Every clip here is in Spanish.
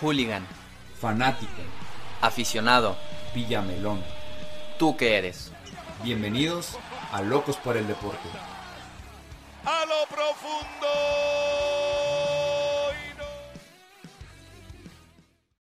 Hooligan. Fanático. Aficionado. Villamelón. ¿Tú qué eres? Bienvenidos a Locos por el Deporte. A lo profundo.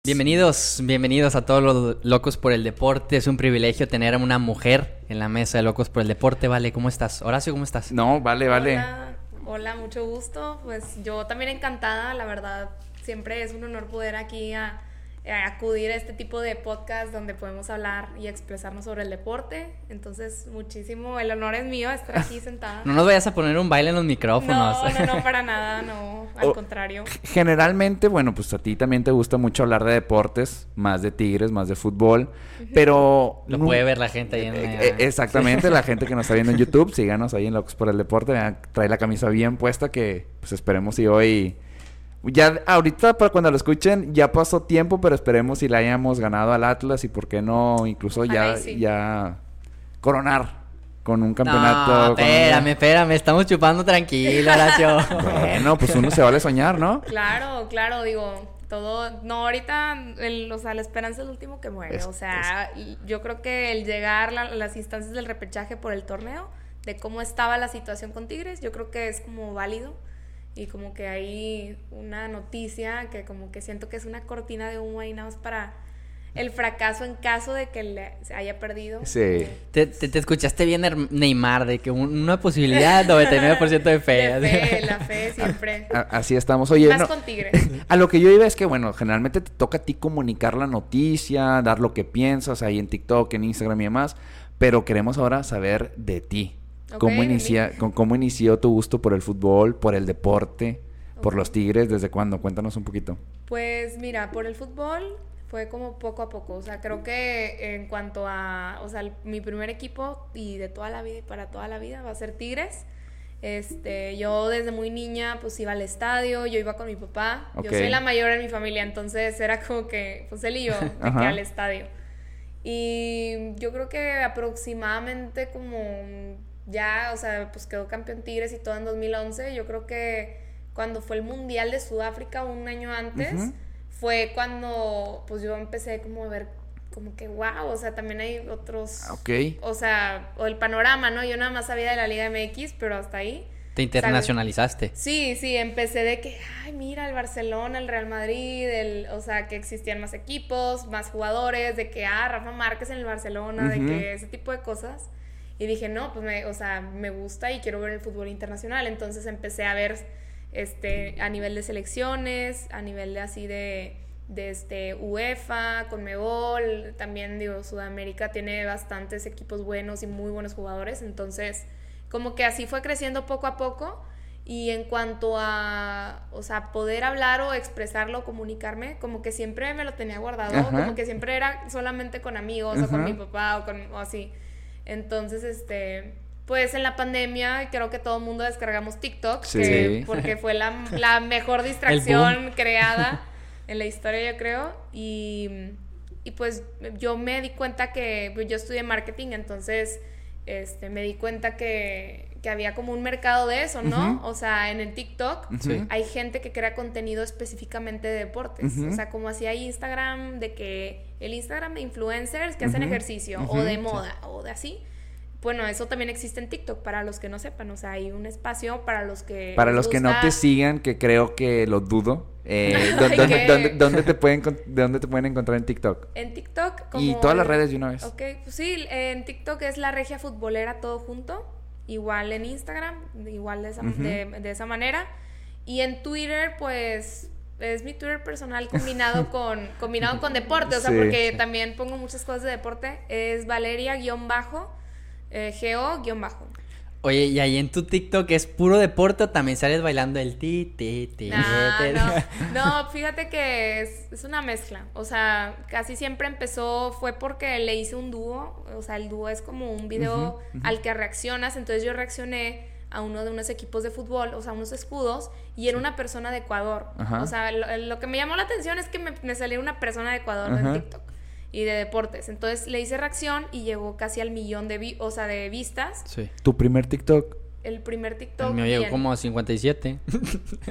Bienvenidos, bienvenidos a todos los locos por el deporte. Es un privilegio tener a una mujer en la mesa de locos por el deporte. Vale, ¿cómo estás? Horacio, ¿cómo estás? No, vale, vale. Hola, hola, mucho gusto. Pues yo también encantada, la verdad. Siempre es un honor poder aquí a, a acudir a este tipo de podcast donde podemos hablar y expresarnos sobre el deporte. Entonces, muchísimo, el honor es mío estar aquí sentada. No nos vayas a poner un baile en los micrófonos. No, no, no, para nada, no, al O- contrario. Generalmente, bueno, pues a ti también te gusta mucho hablar de deportes, más de tigres, más de fútbol, pero... Lo puede ver la gente ahí en Eh, eh, Exactamente, la gente que nos está viendo en YouTube, síganos ahí en Locos por el Deporte, vean, trae la camisa bien puesta que pues esperemos si hoy... Ya ahorita para cuando lo escuchen ya pasó tiempo, pero esperemos si le hayamos ganado al Atlas y por qué no incluso Ojalá ya, sí. ya coronar con un No, campeonato. un- espérame, espérame. Estamos chupando tranquilo, Horacio. Bueno, pues uno se vale soñar, ¿no? Claro, claro, digo, todo, no, ahorita, el, o sea, la esperanza es el último que muere, Es- o sea, yo creo que el llegar a las instancias del repechaje por el torneo, de cómo estaba la situación con Tigres, yo creo que es como válido y como que hay una noticia que como que siento que es una cortina de humo ahí nada más para el fracaso en caso de que le, se haya perdido. Sí. Te, te- te escuchaste bien, Neymar, de que un- una posibilidad, 99% de fe. De fe, la fe siempre. A- así estamos. Oye, Más no- con Tigres. A lo que yo iba es que, bueno, generalmente te toca a ti comunicar la noticia, dar lo que piensas ahí en TikTok, en Instagram y demás, pero queremos ahora saber de ti. Ok, ¿Cómo, inicia, ¿Cómo inició tu gusto por el fútbol, por el deporte, por Ok. los Tigres? ¿Desde cuándo? Cuéntanos un poquito. Pues mira, por el fútbol fue como poco a poco. O sea, creo que en cuanto a, o sea, el- mi primer equipo y de toda la vida y para toda la vida va a ser Tigres. Este, yo desde muy niña pues iba al estadio, yo iba con mi papá. Ok. Yo soy la mayor en mi familia, entonces era como que, pues él y yo, de que Ajá. al estadio. Y yo creo que aproximadamente como ya, o sea, pues quedó campeón Tigres y todo en 2011. Yo creo que cuando fue el Mundial de Sudáfrica un año antes, fue cuando pues yo empecé como a ver como que wow, o sea, también hay otros, Ah, Ok. o sea, o el panorama, ¿no? Yo nada más sabía de la Liga MX, pero hasta ahí. Te internacionalizaste. Sí, sí, empecé de que, ay, mira, el Barcelona, el Real Madrid, el, o sea, que existían más equipos, más jugadores, de que, ah, Rafa Márquez en el Barcelona, de que ese tipo de cosas. Y dije, no, pues, me, o sea, me gusta y quiero ver el fútbol internacional. Entonces empecé a ver, este, a nivel de selecciones, a nivel de así de, de este, UEFA, Conmebol, también, digo, Sudamérica tiene bastantes equipos buenos y muy buenos jugadores. Entonces, como que así fue creciendo poco a poco. Y en cuanto a, o sea, poder hablar o expresarlo, comunicarme, como que siempre me lo tenía guardado, Ajá. como que siempre era solamente con amigos o con mi papá o con o así. Entonces, este, pues en la pandemia creo que todo el mundo descargamos TikTok, Sí. que- porque fue la, la mejor distracción creada en la historia, yo creo. Y, y pues yo me di cuenta que pues, yo estudié marketing, entonces este, me di cuenta que, que había como un mercado de eso, ¿no? O sea, en el TikTok hay gente que crea contenido específicamente de deportes. O sea, como así hay Instagram de que el Instagram de influencers que hacen ejercicio o de sí. moda o de así. Bueno, eso también existe en TikTok para los que no sepan. O sea, hay un espacio para los que. Para los que no te sigan, que creo que lo dudo, eh, ¿dó- Ay, dónde, ¿qué? dónde- dónde te pueden, con- ¿de dónde te pueden encontrar en TikTok? En TikTok. Como Y todas las redes de una vez. Ok, pues sí, en TikTok es la regia futbolera todo junto. Igual en Instagram, igual de esa, de, de esa manera. Y en Twitter, pues es mi Twitter personal combinado con combinado con deporte, o sea, Sí. porque también pongo muchas cosas de deporte. Es Valeria-bajo, eh, Geo-bajo. Oye, y ahí en tu TikTok es puro deporte o también sales bailando el ti, ti, ti. No, ti? no, no, fíjate que es, es una mezcla. O sea, casi siempre empezó, fue porque le hice un dúo. O sea, el dúo es como un video al que reaccionas. Entonces yo reaccioné a uno de unos equipos de fútbol, o sea, unos escudos, y era una persona de Ecuador. Ajá. O sea, lo, lo que me llamó la atención es que me, me salió una persona de Ecuador Ajá. en TikTok y de deportes. Entonces le hice reacción y llegó casi al millón de, vi- o sea, de vistas. Sí. Tu primer TikTok. el primer TikTok. El mío llegó como a 57.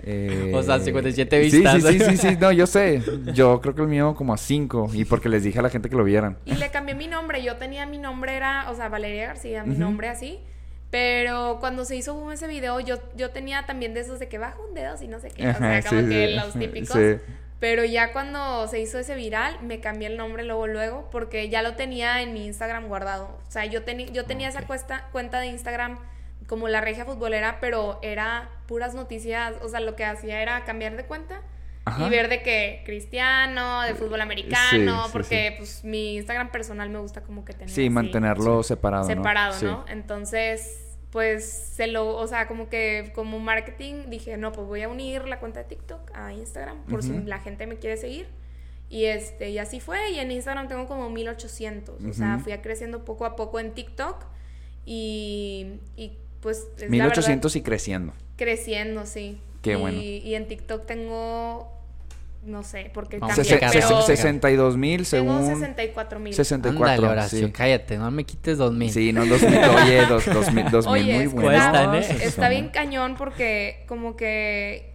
Eh, O sea, 57 sí, vistas. Sí, sí, sí, sí, no, yo sé. Yo creo que el mío como a 5 y porque les dije a la gente que lo vieran. Y le cambié mi nombre. Yo tenía mi nombre, era, o sea, Valeria García, mi nombre así. Pero cuando se hizo boom ese video, yo, yo tenía también de esos de que bajo un dedo y no sé qué. O sea, Ajá, como sí, que sí. los típicos. Sí. Pero ya cuando se hizo ese viral, me cambié el nombre luego, luego, porque ya lo tenía en mi Instagram guardado. O sea, yo, yo tenía esa cuesta- cuenta de Instagram como la regia futbolera, pero era puras noticias. O sea, lo que hacía era cambiar de cuenta Ajá. y ver de que cristiano, de fútbol americano, Sí, sí, porque pues mi Instagram personal me gusta como que tener Sí, así, mantenerlo separado, separado. ¿no? Entonces, pues se lo, o sea, como que como marketing dije, no, pues voy a unir la cuenta de TikTok a Instagram por si la gente me quiere seguir. Y este, y así fue, y en Instagram tengo como 1800, o sea, fui creciendo poco a poco en TikTok y, y pues es la 1800 y creciendo. creciendo, sí. Qué y, bueno. Y en TikTok tengo no sé, porque a checar, pero vamos a checar. 62 mil tengo según 64 mil. 64. Ándale, Horacio, sí. cállate, no me quites 2000. Sí, no, 2000, oye, dos, 2000, 2000 Oye, muy buenos. Cuestan, ¿eh? Está bien cañón porque como que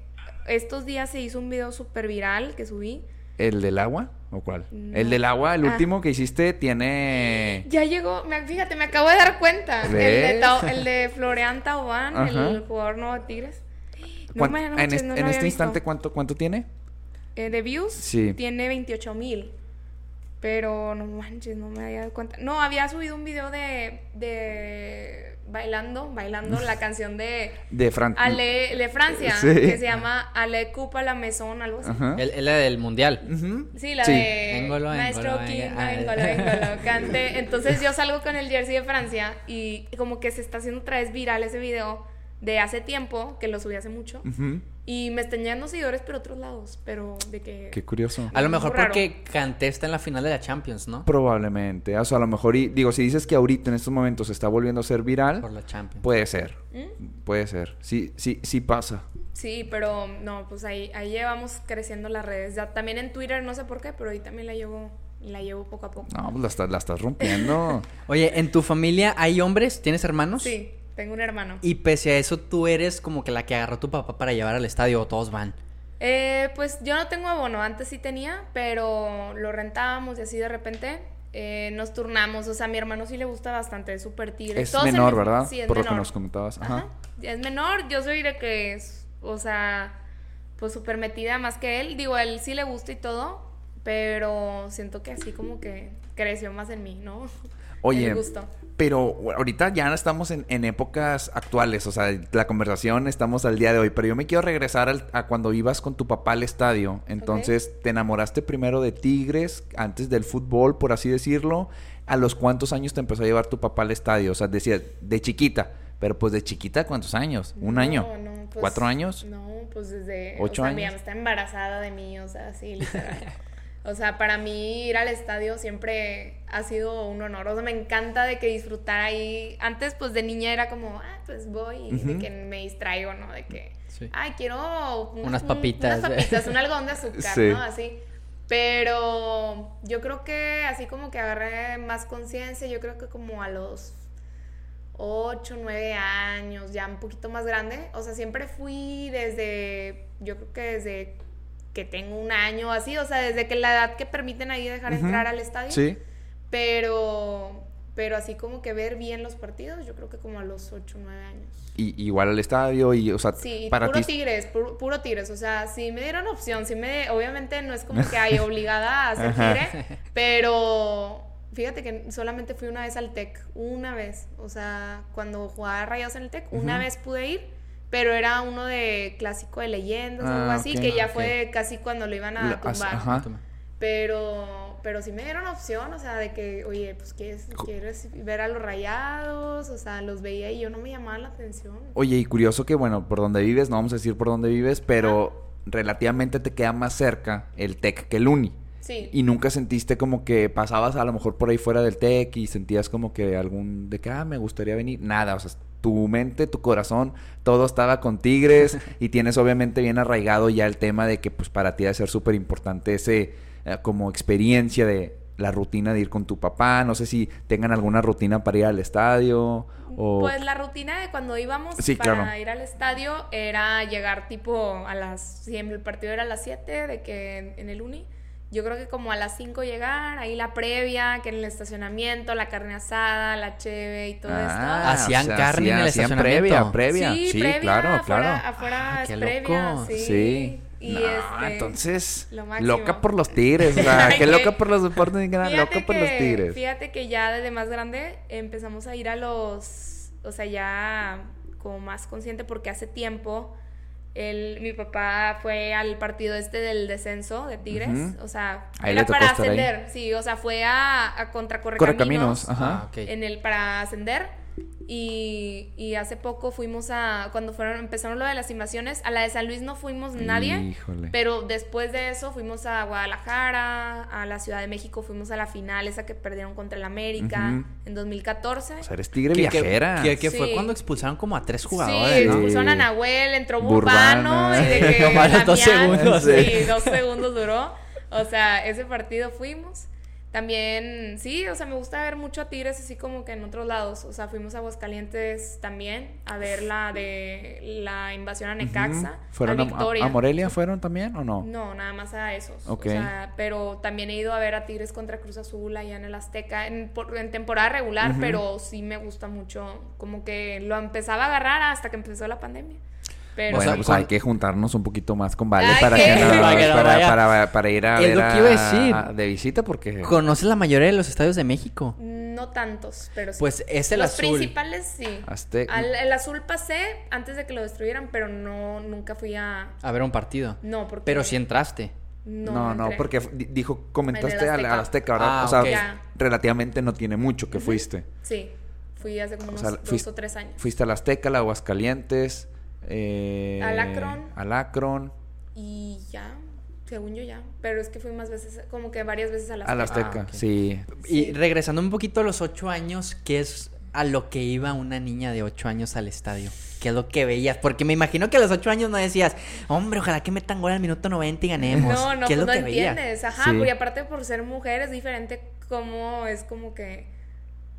estos días se hizo un video súper viral que subí. ¿El del agua o cuál? No. El del agua, el Ah. último que hiciste tiene... Ya llegó, me- fíjate, me acabo de dar cuenta. El de, ¿Ves? Tao- el de Florian Taubán, el jugador nuevo de Tigres. No ¿Cuán- me- no en manches, este, no en este visto. instante, ¿cuánto, ¿cuánto tiene? Eh, de views Sí. tiene 28 mil. Pero no manches, no me había dado cuenta. No, había subido un video de, de bailando, bailando la canción de De Fran... Ale, de Francia, Sí. que se llama Ale Coupa la Maison, algo así. Él era del mundial. Ujú. Sí, la Sí. de Engolo, Maestro engolo, King, engolo, engolo, cante. Entonces yo salgo con el jersey de Francia y como que se está haciendo otra vez viral ese video de hace tiempo, que lo subí hace mucho. Ujú. Y me están llegando seguidores por otros lados, pero de que... Qué curioso. A lo mejor raro. porque Kanté está en la final de la Champions, ¿no? Probablemente. O sea, a lo mejor... y- digo, si dices que ahorita en estos momentos se está volviendo a ser viral, Por la Champions. puede ser. ¿Mm? Puede ser. Sí, sí, sí pasa. Sí, pero no, pues ahí, ahí llevamos creciendo las redes. Ya, también en Twitter, no sé por qué, pero ahí también la llevo, la llevo poco a poco. No, pues la estás, la estás rompiendo. Oye, ¿en tu familia hay hombres? ¿Tienes hermanos? Sí, tengo un hermano. Y pese a eso, tú eres como que la que agarró tu papá para llevar al estadio o todos van. Eh, pues yo no tengo abono, antes sí tenía, pero lo rentábamos y así de repente eh, nos turnamos. O sea, a mi hermano sí le gusta bastante, es súper tigre. es Todos menor, ¿verdad? Sí, es Por lo que nos comentabas. Ajá. Ajá. Es menor, yo soy de que es, o sea, pues súper metida más que él. Digo, a él sí le gusta y todo, pero siento que así como que creció más en mí, ¿no? Oye, El gusto. Pero ahorita ya estamos en, en épocas actuales, o sea, la conversación estamos al día de hoy, pero yo me quiero regresar al- a cuando ibas con tu papá al estadio. Entonces, ¿te enamoraste primero de Tigres antes del fútbol, por así decirlo? ¿A los cuántos años te empezó a llevar tu papá al estadio? O sea, decía, de chiquita, pero pues de chiquita, ¿cuántos años? ¿Un No, año? no, pues, ¿Cuatro años? No, pues desde... ¿Ocho o sea, años? Mi mamá está embarazada de mí, o sea, sí, literal. o sea, para mí ir al estadio siempre ha sido un honor. O sea, me encanta de que disfrutar ahí. Antes, pues de niña era como, ah, pues voy y de que me distraigo, ¿no? De que, Sí. ay, quiero un- Unas un- papitas. unas papitas, un algodón de azúcar, Sí. ¿no? Así. Pero yo creo que así como que agarré más conciencia, yo creo que como a los 8, 9 años, ya un poquito más grande. O sea, siempre fui desde, yo creo que desde que tengo un año o así, o sea, desde que la edad que permiten ahí dejar entrar al estadio. Sí. Pero, pero así como que ver bien los partidos, yo creo que como a los 8, 9 años. Y, igual al estadio y, o sea, Sí, para puro ti... tigres, puro, puro tigres. O sea, si me dieron opción, si me, obviamente no es como que hay obligada a ser tigre, pero fíjate que solamente fui una vez al TEC, una vez. O sea, cuando jugaba Rayados en el TEC, una vez pude ir, pero era uno de clásico de leyendas, Ah, algo así, ok, que ya fue casi cuando lo iban a La- tumbar. ajá. Pero, pero sí me dieron opción, o sea, de que, oye, pues quieres, quieres ver a los rayados, o sea, los veía y yo no me llamaba la atención. Oye, y curioso que, bueno, por donde vives, no vamos a decir por dónde vives, pero relativamente te queda más cerca el TEC que el Uni. Sí. Y nunca sentiste como que pasabas a lo mejor por ahí fuera del TEC y sentías como que algún de que, ah, me gustaría venir. Nada, o sea, tu mente, tu corazón, todo estaba con Tigres y tienes obviamente bien arraigado ya el tema de que pues para ti a ser súper importante ese eh, como experiencia de, la rutina de ir con tu papá. No sé si tengan alguna rutina para ir al estadio o... Pues la rutina de cuando íbamos Sí, para claro. ir al estadio era llegar tipo a las... Siempre el partido era a las 7 de que en, en el uni. Yo creo que como a las 5 llegar, ahí la previa, que en el estacionamiento, la carne asada, la cheve y todo Ah, Hacían carne en el hacían estacionamiento. previa, previa. Sí, Sí, previa, claro, afuera, claro. Afuera Ah, es qué previa, loco. sí. Sí. Y No, este, entonces, lo loca por los tigres, o sea, qué que- loca por los deportes Fíjate loca por los tigres. Fíjate que ya desde más grande empezamos a ir a los, o sea, ya como más consciente porque hace tiempo el, mi papá fue al partido este del descenso de Tigres, o sea, Ahí era para ahí. ascender, sí, o sea, fue a, a contra Correcaminos, Correcaminos, ajá. Ah, ok. en el para ascender y, y hace poco fuimos a cuando fueron empezaron lo de las invasiones a la de San Luis no fuimos nadie Híjole. pero después de eso fuimos a Guadalajara, a la Ciudad de México, fuimos a la final esa que perdieron contra el América Ujú. en 2014. O sea, eres tigre Que, viajera. que- que fue Sí. cuando expulsaron como a tres sí, jugadores, ¿no? expulsaron a Nahuel, entró Burbano. Burbano y de que dos segundos. Sí, dos segundos duró. O sea, ese partido fuimos. También, sí, o sea, me gusta ver mucho a Tigres así como que en otros lados. O sea, fuimos a Aguascalientes también a ver la de la invasión a Necaxa. ¿Fueron a Victoria. a Morelia? ¿Fueron también o no? No, nada más a esos. Ok. O sea, pero también he ido a ver a Tigres contra Cruz Azul allá en el Azteca en, por- en temporada regular, pero sí me gusta mucho. Como que lo empezaba a agarrar hasta que empezó la pandemia. Pero bueno, sea, pues hay que juntarnos un poquito más con Vale Ay, para que nos- Para que para, vaya. para- para ir a Es ver lo que iba a decir. a- de visita porque ¿Conoces la mayoría de los estadios de México? no tantos, pero sí. Pues es el Los azul. principales sí. Azteca. Al- el azul pasé antes de que lo destruyeran, pero no nunca fui a A ver un partido. no porque Pero sí entraste. no, No, no, porque dijo, comentaste al Azteca. al Azteca, ¿verdad? Ah, o sea, ok. Ya. relativamente no tiene mucho que fuiste. sí, fui hace como O unos sea, dos fuiste- o tres años. Fuiste al Azteca, al Aguascalientes, eh, Al Akron. Al Akron, Y ya, según yo ya. Pero es que fui más veces, como que varias veces a la Azteca, Ah, sí. Y regresando un poquito a los ocho años, ¿qué es a lo que iba una niña de ocho años al estadio? ¿Qué es lo que veías? Porque me imagino que a los ocho años no decías, hombre, ojalá que metan gol al minuto 90 y ganemos. No, no, ¿Qué es pues lo no que veías? entiendes. Ajá, Sí. y aparte por ser mujer es diferente como es como que,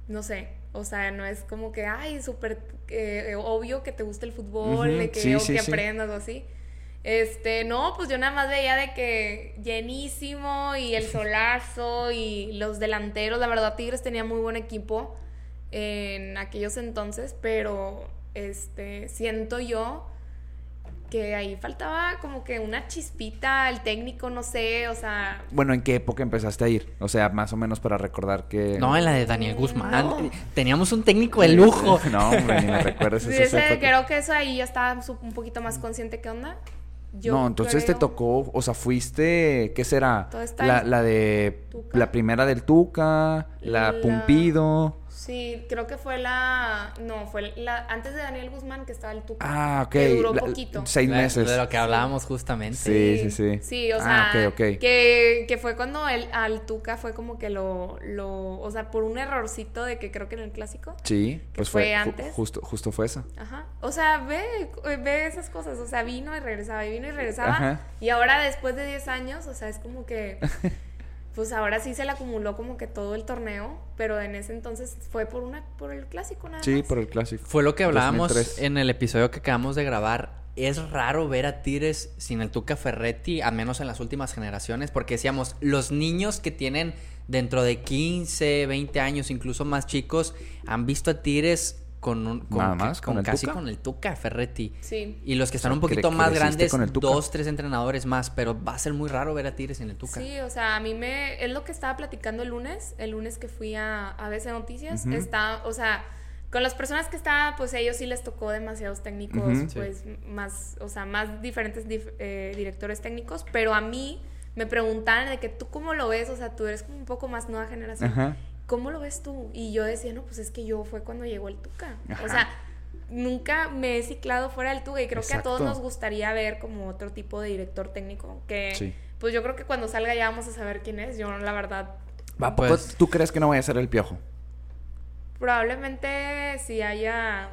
no sé, o sea, no es como que, ay, súper eh, obvio que te guste el fútbol, de que, sí, o sí, que sí. aprendas o así. Este, no, pues yo nada más veía de que llenísimo y el solazo y los delanteros. La verdad, Tigres tenía muy buen equipo en aquellos entonces, pero este, siento yo que ahí faltaba como que una chispita, el técnico, no sé, o sea, Bueno, ¿en qué época empezaste a ir? O sea, más o menos para recordar que... No, en la de Daniel Guzmán. No. Teníamos un técnico de lujo. no, hombre, ni me recuerdes sí, esa ese- época. creo que eso ahí ya estaba un poquito más consciente qué onda. Yo no, entonces te tocó, o sea, fuiste, ¿qué será? Todo está La, de, Tuca. la primera del Tuca, la, La- Pumpido. Sí, creo que fue la. No, fue la. Antes de Daniel Guzmán, que estaba el Tuca. Ah, ok. Que duró la- poquito. Seis meses. De lo que hablábamos justamente. Sí, sí, sí. Sí, o Ah, sea, ok, ok. Que, que fue cuando el, al Tuca fue como que lo, lo. O sea, por un errorcito de que creo que en el clásico. Sí, que pues fue fue, ju- antes. justo, justo fue esa. Ajá. O sea, ve, ve esas cosas. O sea, vino y regresaba, y vino y regresaba. Ajá. Y ahora, después de 10 años, o sea, es como que. Pues ahora sí se le acumuló como que todo el torneo, pero en ese entonces fue por una por el clásico nada Sí, más. por el clásico. Fue lo que hablábamos 2003. en el episodio que acabamos de grabar. Es raro ver a Tigres sin el Tuca Ferretti, al menos en las últimas generaciones, porque decíamos, los niños que tienen dentro de 15, 20 años, incluso más chicos, han visto a Tigres con, un, con, Nada más, con con el casi Tuca. con el Tuca Ferretti. Sí. Y los que están sea, un poquito más grandes, con el Tuca. dos, tres entrenadores más, pero va a ser muy raro ver a Tigres sin el Tuca. Sí, o sea, a mí me... Es lo que estaba platicando el lunes, el lunes que fui a ABC Noticias. Ujú. Está, o sea, con las personas que estaban, pues a ellos sí les tocó demasiados técnicos, pues más, o sea, más diferentes dif- eh, directores técnicos, pero a mí me preguntaban de que tú cómo lo ves, o sea, tú eres como un poco más nueva generación. Ajá. ¿Cómo lo ves tú? Y yo decía, no, pues es que yo fue cuando llegó el Tuca. Ajá. O sea, nunca me he ciclado fuera del Tuca y creo que a todos nos gustaría ver como otro tipo de director técnico que Sí. pues yo creo que cuando salga ya vamos a saber quién es. Yo la verdad ¿A poco Pues- ¿Tú crees que no vaya a ser el piojo? probablemente si haya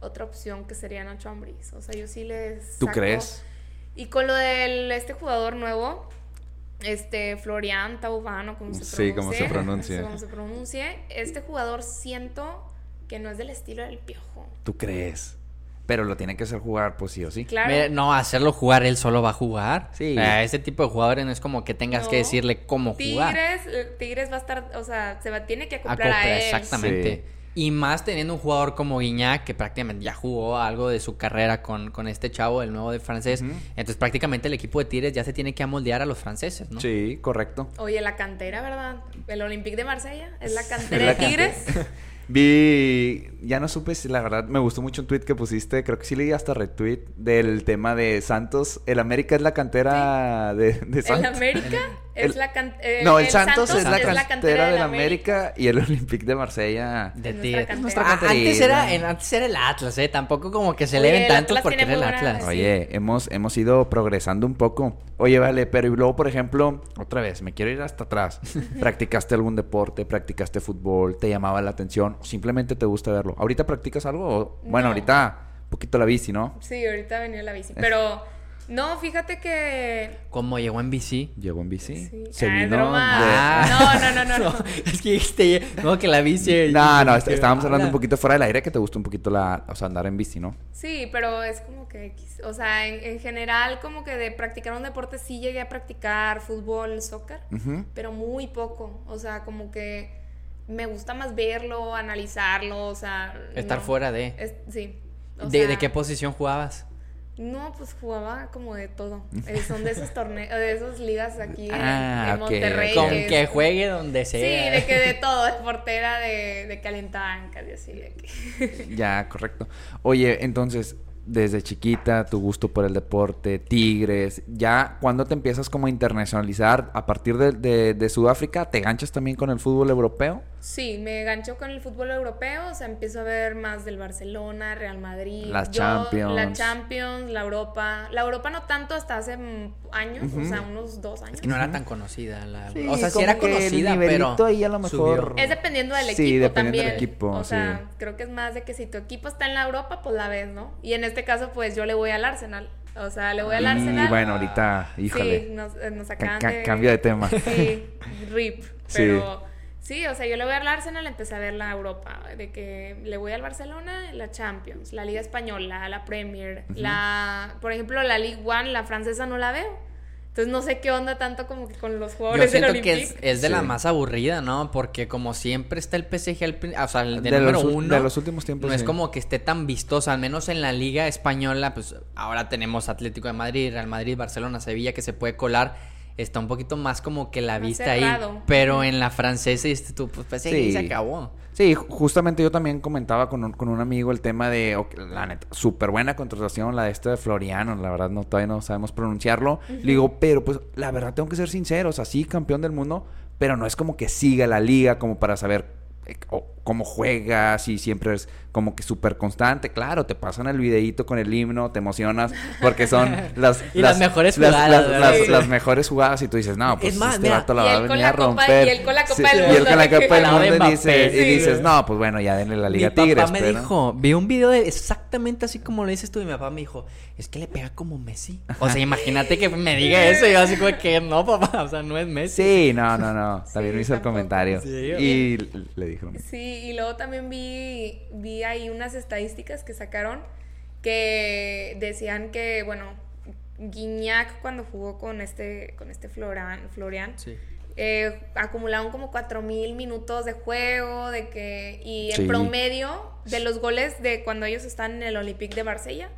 otra opción que sería Nacho Ambriz. O sea, yo sí les ¿Tú crees? Y con lo del este jugador nuevo este Florian Taubano, como se Sí, como se pronuncie. Como se pronuncie. Este jugador siento que no es del estilo del piojo. ¿Tú crees? Pero lo tiene que hacer jugar, pues sí o sí. Claro. Mira, no, hacerlo jugar, él solo va a jugar. Sí. Eh, ese tipo de jugadores no es como que tengas que decirle cómo jugar. Tigres, eh, Tigres va a estar, o sea, se va, tiene que acoplar a él. exactamente. Y más teniendo un jugador como Guiñac, que prácticamente ya jugó algo de su carrera con, con este chavo, el nuevo de francés. Entonces prácticamente el equipo de Tigres ya se tiene que amoldear a los franceses, ¿no? Sí, correcto. Oye, la cantera, ¿verdad? El Olympique de Marsella es la cantera Es la de Tigres. Vi, ya no supe si la verdad me gustó mucho un tweet que pusiste, creo que sí leí hasta retweet del tema de Santos. El América es la cantera de, de El Santos. América es El- la cantera. no, el, Santos, es la cantera del América, y el Olympique de Marsella. De Es nuestra Tigres. cantera. nuestra Ah, antes, era, en- antes era el Atlas, ¿eh? Tampoco como que se Oye, le ven el tantos Atlas porque era el Atlas. Sí. Oye, hemos, hemos ido progresando un poco. Oye, vale, pero y luego, por ejemplo, otra vez, me quiero ir hasta atrás. ¿Practicaste algún deporte? ¿Practicaste fútbol? ¿Te llamaba la atención? ¿O simplemente te gusta verlo? ¿Ahorita practicas algo? O- Bueno, No. ahorita un poquito la bici, ¿no? Sí, ahorita venía la bici. Pero, no, fíjate que. Como llegó en bici. Llegó en bici. Sí. Se Ah, vino broma. de- Ah, no, no, no, no, no. es que dijiste, no, que la bici. No, no, estábamos hablando un Ah, poquito fuera del aire que te gusta un poquito la, o sea, andar en bici, ¿no? Sí, pero es como que, o sea, en, en general, como que de practicar un deporte sí llegué a practicar fútbol, soccer, pero muy poco. O sea, como que me gusta más verlo, analizarlo, o sea. Estar no. fuera de. Es- sí. o ¿De, sea, ¿De qué posición jugabas? No, pues jugaba como de todo. Eh, son de esos torneos, de esas ligas aquí Ah, en Monterrey. Con que juegue donde Sí, sea. de que de todo, de portera, de, de calentancas y así. De que... Ya, correcto. Oye, entonces, desde chiquita, tu gusto por el deporte, Tigres, ya cuando te empiezas como a internacionalizar, a partir de, de- de Sudáfrica, ¿te ganchas también con el fútbol europeo? Sí, me gancho con el fútbol europeo, o sea, empiezo a ver más del Barcelona, Real Madrid. Las Yo- Champions. La Champions, la Europa. La Europa no tanto hasta hace años, o sea, unos dos años. Es que no era tan conocida. La... Sí, o sea, sí era conocida, pero. ahí a lo mejor- subió. Es dependiendo del Sí, equipo dependiendo también. del equipo, o sea, sí. creo que es más de que si tu equipo está en la Europa, pues la ves, ¿no? Y en este caso, pues yo le voy al Arsenal. O sea, le voy al Arsenal. Y bueno, ahorita, híjole. Sí, nos, eh, nos Ca- acaban ca- de... cambio de tema. Sí, RIP. Sí. Pero sí. o sea, yo le voy al Arsenal, empecé a ver la Europa. De que le voy al Barcelona, la Champions, la Liga Española, la Premier. la Por ejemplo, la Ligue One, la francesa no la veo. Entonces no sé qué onda tanto como que con los Yo jugadores del siento que es, es de la Sí. más aburrida, ¿no? Porque como siempre está el PSG, al o sea, el de, De número los uno. de los últimos tiempos, No es como que esté tan vistosa, al menos en la Liga Española, pues ahora tenemos Atlético de Madrid, Real Madrid, Barcelona, Sevilla, que se puede colar. Está un poquito más como que la Más vista cerrado. ahí. Pero en la francesa, dices tú, pues PSG Sí. se acabó. Sí, ju- justamente yo también comentaba con un, con un amigo el tema de, la neta, súper buena contratación, la de este de Floriano, la verdad no todavía no sabemos pronunciarlo. Le digo, pero pues la verdad tengo que ser sincero, o sea, sí, campeón del mundo, pero no es como que siga la liga como para saber eh, cómo juega, si siempre es como que súper constante. Claro, te pasan el videíto con el himno, te emocionas, porque son las, Y las mejores jugadas, las- ¿verdad? las- Sí. las mejores jugadas y tú dices, no, pues Es más, este mira, vato la y va a venir a romper. y él con la copa del y él mundo, con la copa del y, dice- y dices, no, pues bueno, ya denle la Liga mi Tigres. papá me pero- dijo, vi un video de exactamente así como lo dices tú y mi papá me dijo, es que le pega como Messi. O sea, imagínate que me diga eso y yo así como que no, papá, o sea, no es Messi. Sí, no, no, no. También Sí, me hizo el comentario. Sí, y le dijo. Sí, y luego también vi, vi ahí unas estadísticas que sacaron que decían que, bueno, Guiñac cuando jugó con este, con este Florian, Florian Sí. eh, acumularon como 4000 minutos de juego, de que, y en Sí. promedio de los goles de cuando ellos están en el Olympique de Marsella,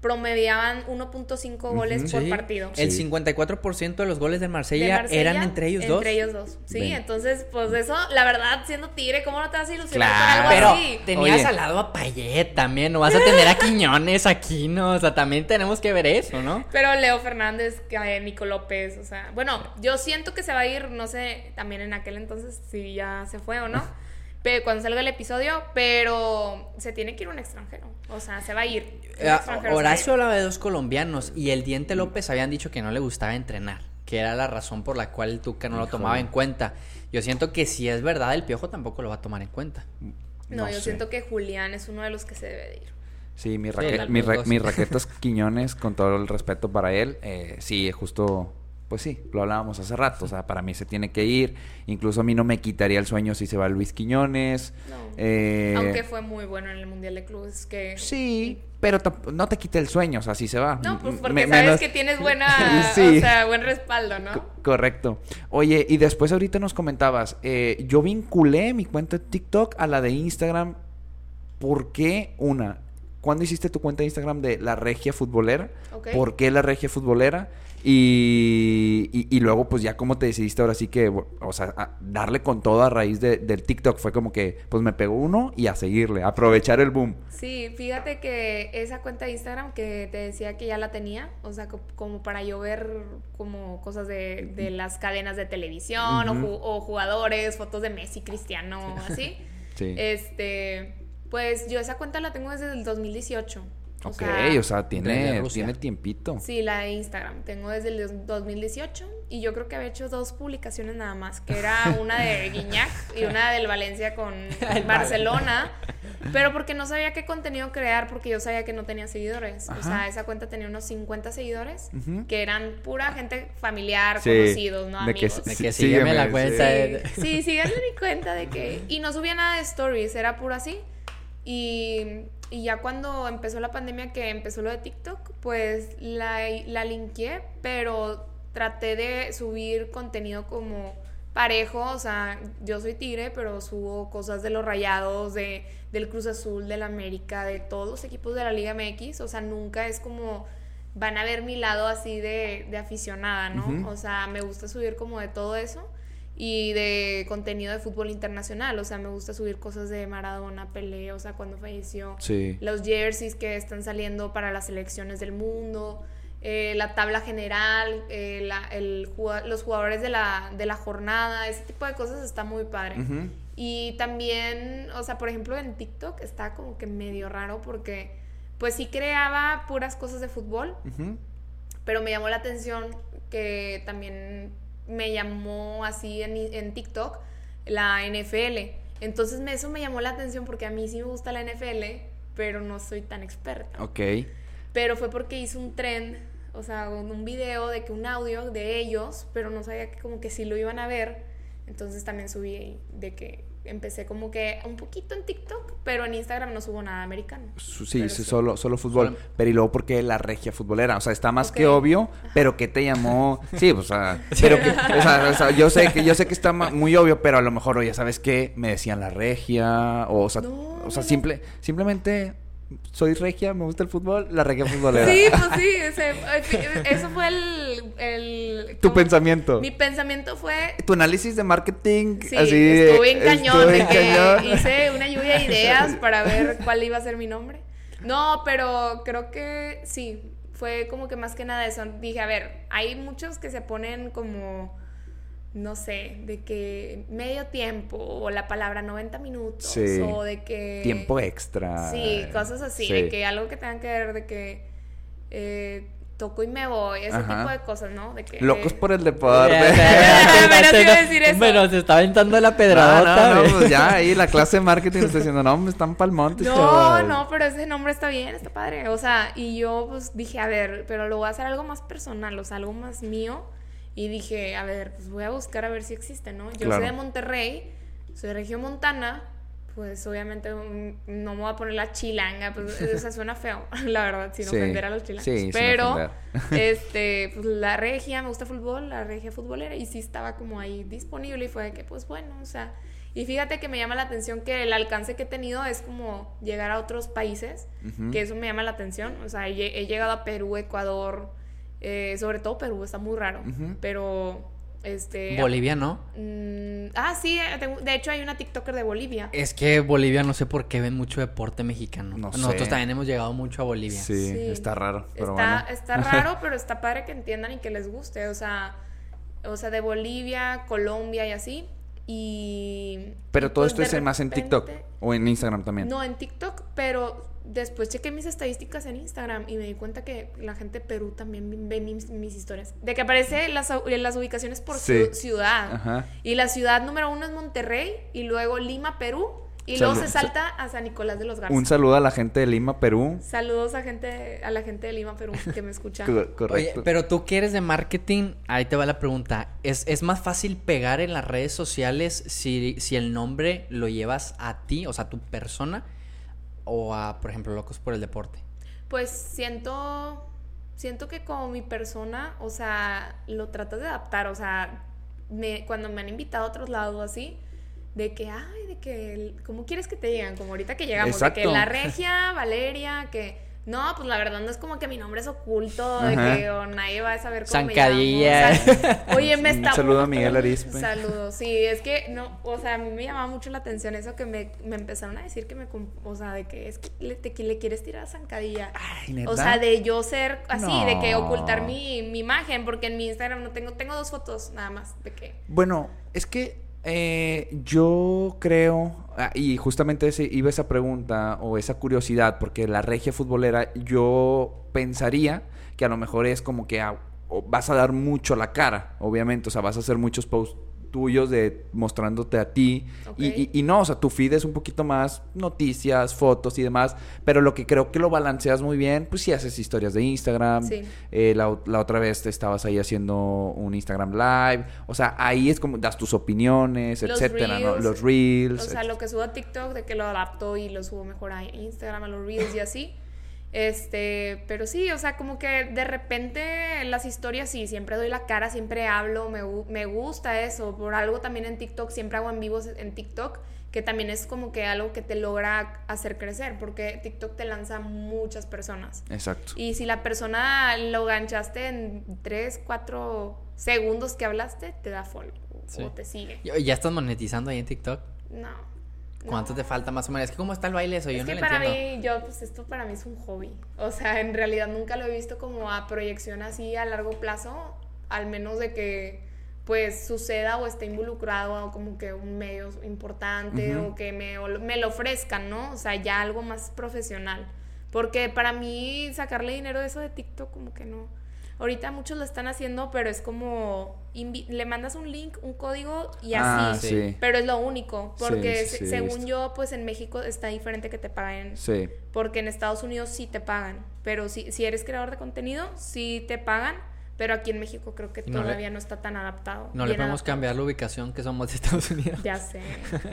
promediaban 1.5 goles Ujú. por Sí. partido. El Sí. 54% de los goles de de Marsella, Marsella, eran entre ellos dos. Entre ellos dos. Sí, Ven. entonces, pues eso, la verdad, siendo tigre, ¿cómo no te vas a ilusionar Claro. con algo Pero así? tenías Oye. al lado a Payet también, no vas a tener a Quiñones aquí, ¿no? O sea, también tenemos que ver eso, ¿no? Pero Leo Fernández, eh, Nico López, o sea, bueno, yo siento que se va a ir, no sé, también en aquel entonces si ya se fue o no, pero cuando salga el episodio, pero se tiene que ir un extranjero, o sea, se va a ir. un Eh, Horacio hablaba de dos colombianos y el Diente López habían dicho que no le gustaba entrenar, que era la razón por la cual el Tuca no lo tomaba en cuenta. Yo siento que si es verdad, el Piojo tampoco lo va a tomar en cuenta. No, yo sé. siento que Julián es uno de los que se debe de ir. Sí, mi, raque- mi, ra- dos. mi raquetas Quiñones, con todo el respeto para él, eh, sí, justo pues sí, lo hablábamos hace rato. O sea, para mí se tiene que ir. Incluso a mí no me quitaría el sueño si se va Luis Quiñones. No. Eh, Aunque fue muy bueno en el Mundial de Clubes, que... Sí, pero no te quita el sueño, o sea, si se va. No, pues porque me- sabes menos- que tienes buena, Sí. o sea, buen respaldo, ¿no? Co- Correcto. Oye, y después ahorita nos comentabas, eh, yo vinculé mi cuenta de TikTok a la de Instagram. ¿Por qué una? ¿Cuándo hiciste tu cuenta de Instagram de la regia futbolera? Ok. ¿Por qué la regia futbolera? Y, y, y luego, pues ya cómo te decidiste ahora sí que, o sea, a darle con todo a raíz de- del TikTok. Fue como que, pues me pegó uno y a seguirle, aprovechar el boom. Sí, fíjate que esa cuenta de Instagram que te decía que ya la tenía, o sea, co- como para yo ver como cosas de, de las cadenas de televisión o, jugadores, fotos de Messi, Cristiano, así. Sí. Este, pues yo esa cuenta la tengo desde el 2018. Ok, o sea, desde tiene, Rusia. tiene tiempito. Sí, la de Instagram. Tengo desde el dos- 2018 y yo creo que había hecho dos publicaciones nada más, que era una de Guiñac y una del Valencia con Barcelona, pero porque no sabía qué contenido crear porque yo sabía que no tenía seguidores. O Ajá. sea, esa cuenta tenía unos 50 seguidores Ujú. que eran pura gente familiar, Sí, conocidos, no de que amigos. De Sí, que sígueme la sígueme, cuenta. Sí, de- sí, síganme mi cuenta de que... Y no subía nada de stories, era puro así. Y, y ya cuando empezó la pandemia, que empezó lo de TikTok, pues la, la linkeé, pero traté de subir contenido como parejo, o sea, yo soy tigre, pero subo cosas de los rayados, de, del Cruz Azul, del América, de todos los equipos de la Liga MX, o sea, nunca es como van a ver mi lado así de, de aficionada, ¿no? O sea, me gusta subir como de todo eso y de contenido de fútbol internacional, o sea, me gusta subir cosas de Maradona, Pelé, o sea, cuando falleció, Sí. los jerseys que están saliendo para las selecciones del mundo, eh, la tabla general, eh, la- el jugua- los jugadores de la, de la jornada, ese tipo de cosas está muy padre. Y también, o sea, por ejemplo, en TikTok está como que medio raro porque, pues sí creaba puras cosas de fútbol, Ujú. pero me llamó la atención que también me llamó así en, en TikTok la NFL. Entonces me- eso me llamó la atención porque a mí sí me gusta la NFL, pero no soy tan experta. Ok. Pero fue porque hice un trend, o sea, un un video de que un audio de ellos, pero no sabía que como que sí lo iban a ver. Entonces también subí de que empecé como que un poquito en TikTok, pero en Instagram no subo nada americano. Sí, sí, sí. solo, solo fútbol. Solo- Pero y luego porque la regia futbolera. O sea, está más que obvio, pero ¿qué te llamó? Sí, pues, o sea, pero que, o sea, o sea, yo sé que, yo sé que está muy obvio, pero a lo mejor, oye, ¿sabes qué? Me decían la regia, o, o sea, No, o sea, no, no. simple, simplemente soy regia, me gusta el fútbol, la regia futbolera. Sí, pues sí, ese- eso fue el... el Tu pensamiento. Mi pensamiento fue... Tu análisis de marketing, Sí, así. estuve en eh, cañón, estuve de en que cañón. hice una lluvia de ideas para ver cuál iba a ser mi nombre. No, pero creo que sí, fue como que más que nada eso. Dije, a ver, hay muchos que se ponen como, no sé, de que medio tiempo, o la palabra 90 minutos, Sí. o de que... Tiempo extra. Sí, cosas así, Sí. de que algo que tengan que ver, de que eh, toco y me voy, ese Ajá. tipo de cosas, ¿no? De que, Locos por el deporte. Pero sí iba a decir eso. Bueno, se está aventando la No, pedradota. no, no, pues ya ahí la clase de marketing está diciendo, no, hombre, están palmontes, No, chavos". no, pero ese nombre está bien, está padre. O sea, y yo pues dije, a ver, pero lo voy a hacer algo más personal, o sea, algo más mío. Y dije, a ver, pues voy a buscar a ver si existe, ¿no? Yo Claro. soy de Monterrey, soy de región montana, pues obviamente mm, no me voy a poner la chilanga, pues o sea, suena feo, la verdad, sin Sí, ofender a los chilangos. sí, pero, este, pues la regia, me gusta fútbol, la regia futbolera, y sí estaba como ahí disponible y fue de que, pues bueno, o sea, y fíjate que me llama la atención que el alcance que he tenido es como llegar a otros países, que eso me llama la atención, o sea, he, he llegado a Perú, Ecuador, eh, sobre todo Perú, está muy raro, pero, este... Bolivia no. mm, ah, sí, eh, tengo- de hecho hay una TikToker de Bolivia. Es que Bolivia no sé por qué ven mucho deporte mexicano. No Nosotros sé. también hemos llegado mucho a Bolivia. Sí, Sí. está raro, pero está, bueno. está raro, pero está padre que entiendan y que les guste. O sea, o sea, de Bolivia, Colombia y así. Y. Pero todo pues esto es en- más en TikTok repente- o en Instagram también. No, en TikTok, pero después chequé mis estadísticas en Instagram y me di cuenta que la gente de Perú también ve mis, mis historias. De que aparece las, las ubicaciones por Sí. ciu- ciudad. Ajá. Y la ciudad número uno es Monterrey y luego Lima, Perú. Y luego se salta a San Nicolás de los Garza. Un saludo a la gente de Lima, Perú. Saludos a gente, a la gente de Lima, Perú, que me escucha. Co- Oye, correcto. pero tú que eres de marketing, ahí te va la pregunta. ¿Es, es más fácil pegar en las redes sociales si, si el nombre lo llevas a ti, o sea, a tu persona, o a, por ejemplo, Locos por el Deporte? Pues siento, siento que como mi persona, o sea, lo tratas de adaptar, o sea, me, cuando me han invitado a otros lados así, de que, ay, de que, el- ¿cómo quieres que te digan? Como ahorita que llegamos, de que la regia, Valeria, que... No, pues la verdad no es como que mi nombre es oculto, de que o nadie va a saber cómo Zancadilla. me llamo. O sea, oye, me Un está... saludo a Miguel Arispe. Saludos, sí, es que no, o sea, a mí me llamaba mucho la atención eso que me, me empezaron a decir que me, o sea, de que es que le, te- que le quieres tirar a zancadilla. Ay, ¿neta? O sea, de yo ser así, de que ocultar mi, mi imagen, porque en mi Instagram no tengo, tengo dos fotos nada más, de que... Bueno, es que eh, yo creo, ah, y justamente ese, iba esa pregunta o esa curiosidad, porque la regia futbolera, yo pensaría que a lo mejor es como que ah, vas a dar mucho la cara, obviamente, o sea, vas a hacer muchos posts tuyos de mostrándote a ti y, y- y no, o sea, tu feed es un poquito más noticias, fotos y demás, pero lo que creo que lo balanceas muy bien, pues si haces historias de Instagram, Sí. eh, la, la otra vez te estabas ahí haciendo un Instagram Live. O sea, ahí es como das tus opiniones, Los etcétera. Los reels. O sea, lo que subo a TikTok, de que lo adapto y lo subo mejor a Instagram, a los Reels y así. Este, pero sí, o sea, como que de repente las historias sí, siempre doy la cara, siempre hablo, me, me gusta eso. Por algo también en TikTok, siempre hago en vivos en TikTok, que también es como que algo que te logra hacer crecer, porque TikTok te lanza a muchas personas. Exacto. Y si la persona lo ganchaste en 3, 4 segundos que hablaste, te da follow Sí. o te sigue. ¿Ya ya estás monetizando ahí en TikTok? No. ¿Cuánto no. te falta más o menos? Es que ¿Cómo está el baile eso? Yo Es no que lo para entiendo. mí, yo, pues esto para mí es un hobby. O sea, en realidad nunca lo he visto como a proyección así a largo plazo, al menos de que pues suceda o esté involucrado o como que un medio importante o que me, o me lo ofrezcan, ¿no? O sea, ya algo más profesional. Porque para mí sacarle dinero de eso de TikTok como que no. Ahorita muchos lo están haciendo, pero es como le mandas un link, un código y así. Ah, sí. sí. Pero es lo único, porque Sí, sí, según yo, pues en México está diferente que te paguen, Sí. porque en Estados Unidos sí te pagan, pero si, si eres creador de contenido, sí te pagan, pero aquí en México creo que le- todavía no está tan adaptado. No le podemos adaptado. cambiar la ubicación que somos de Estados Unidos. Ya sé.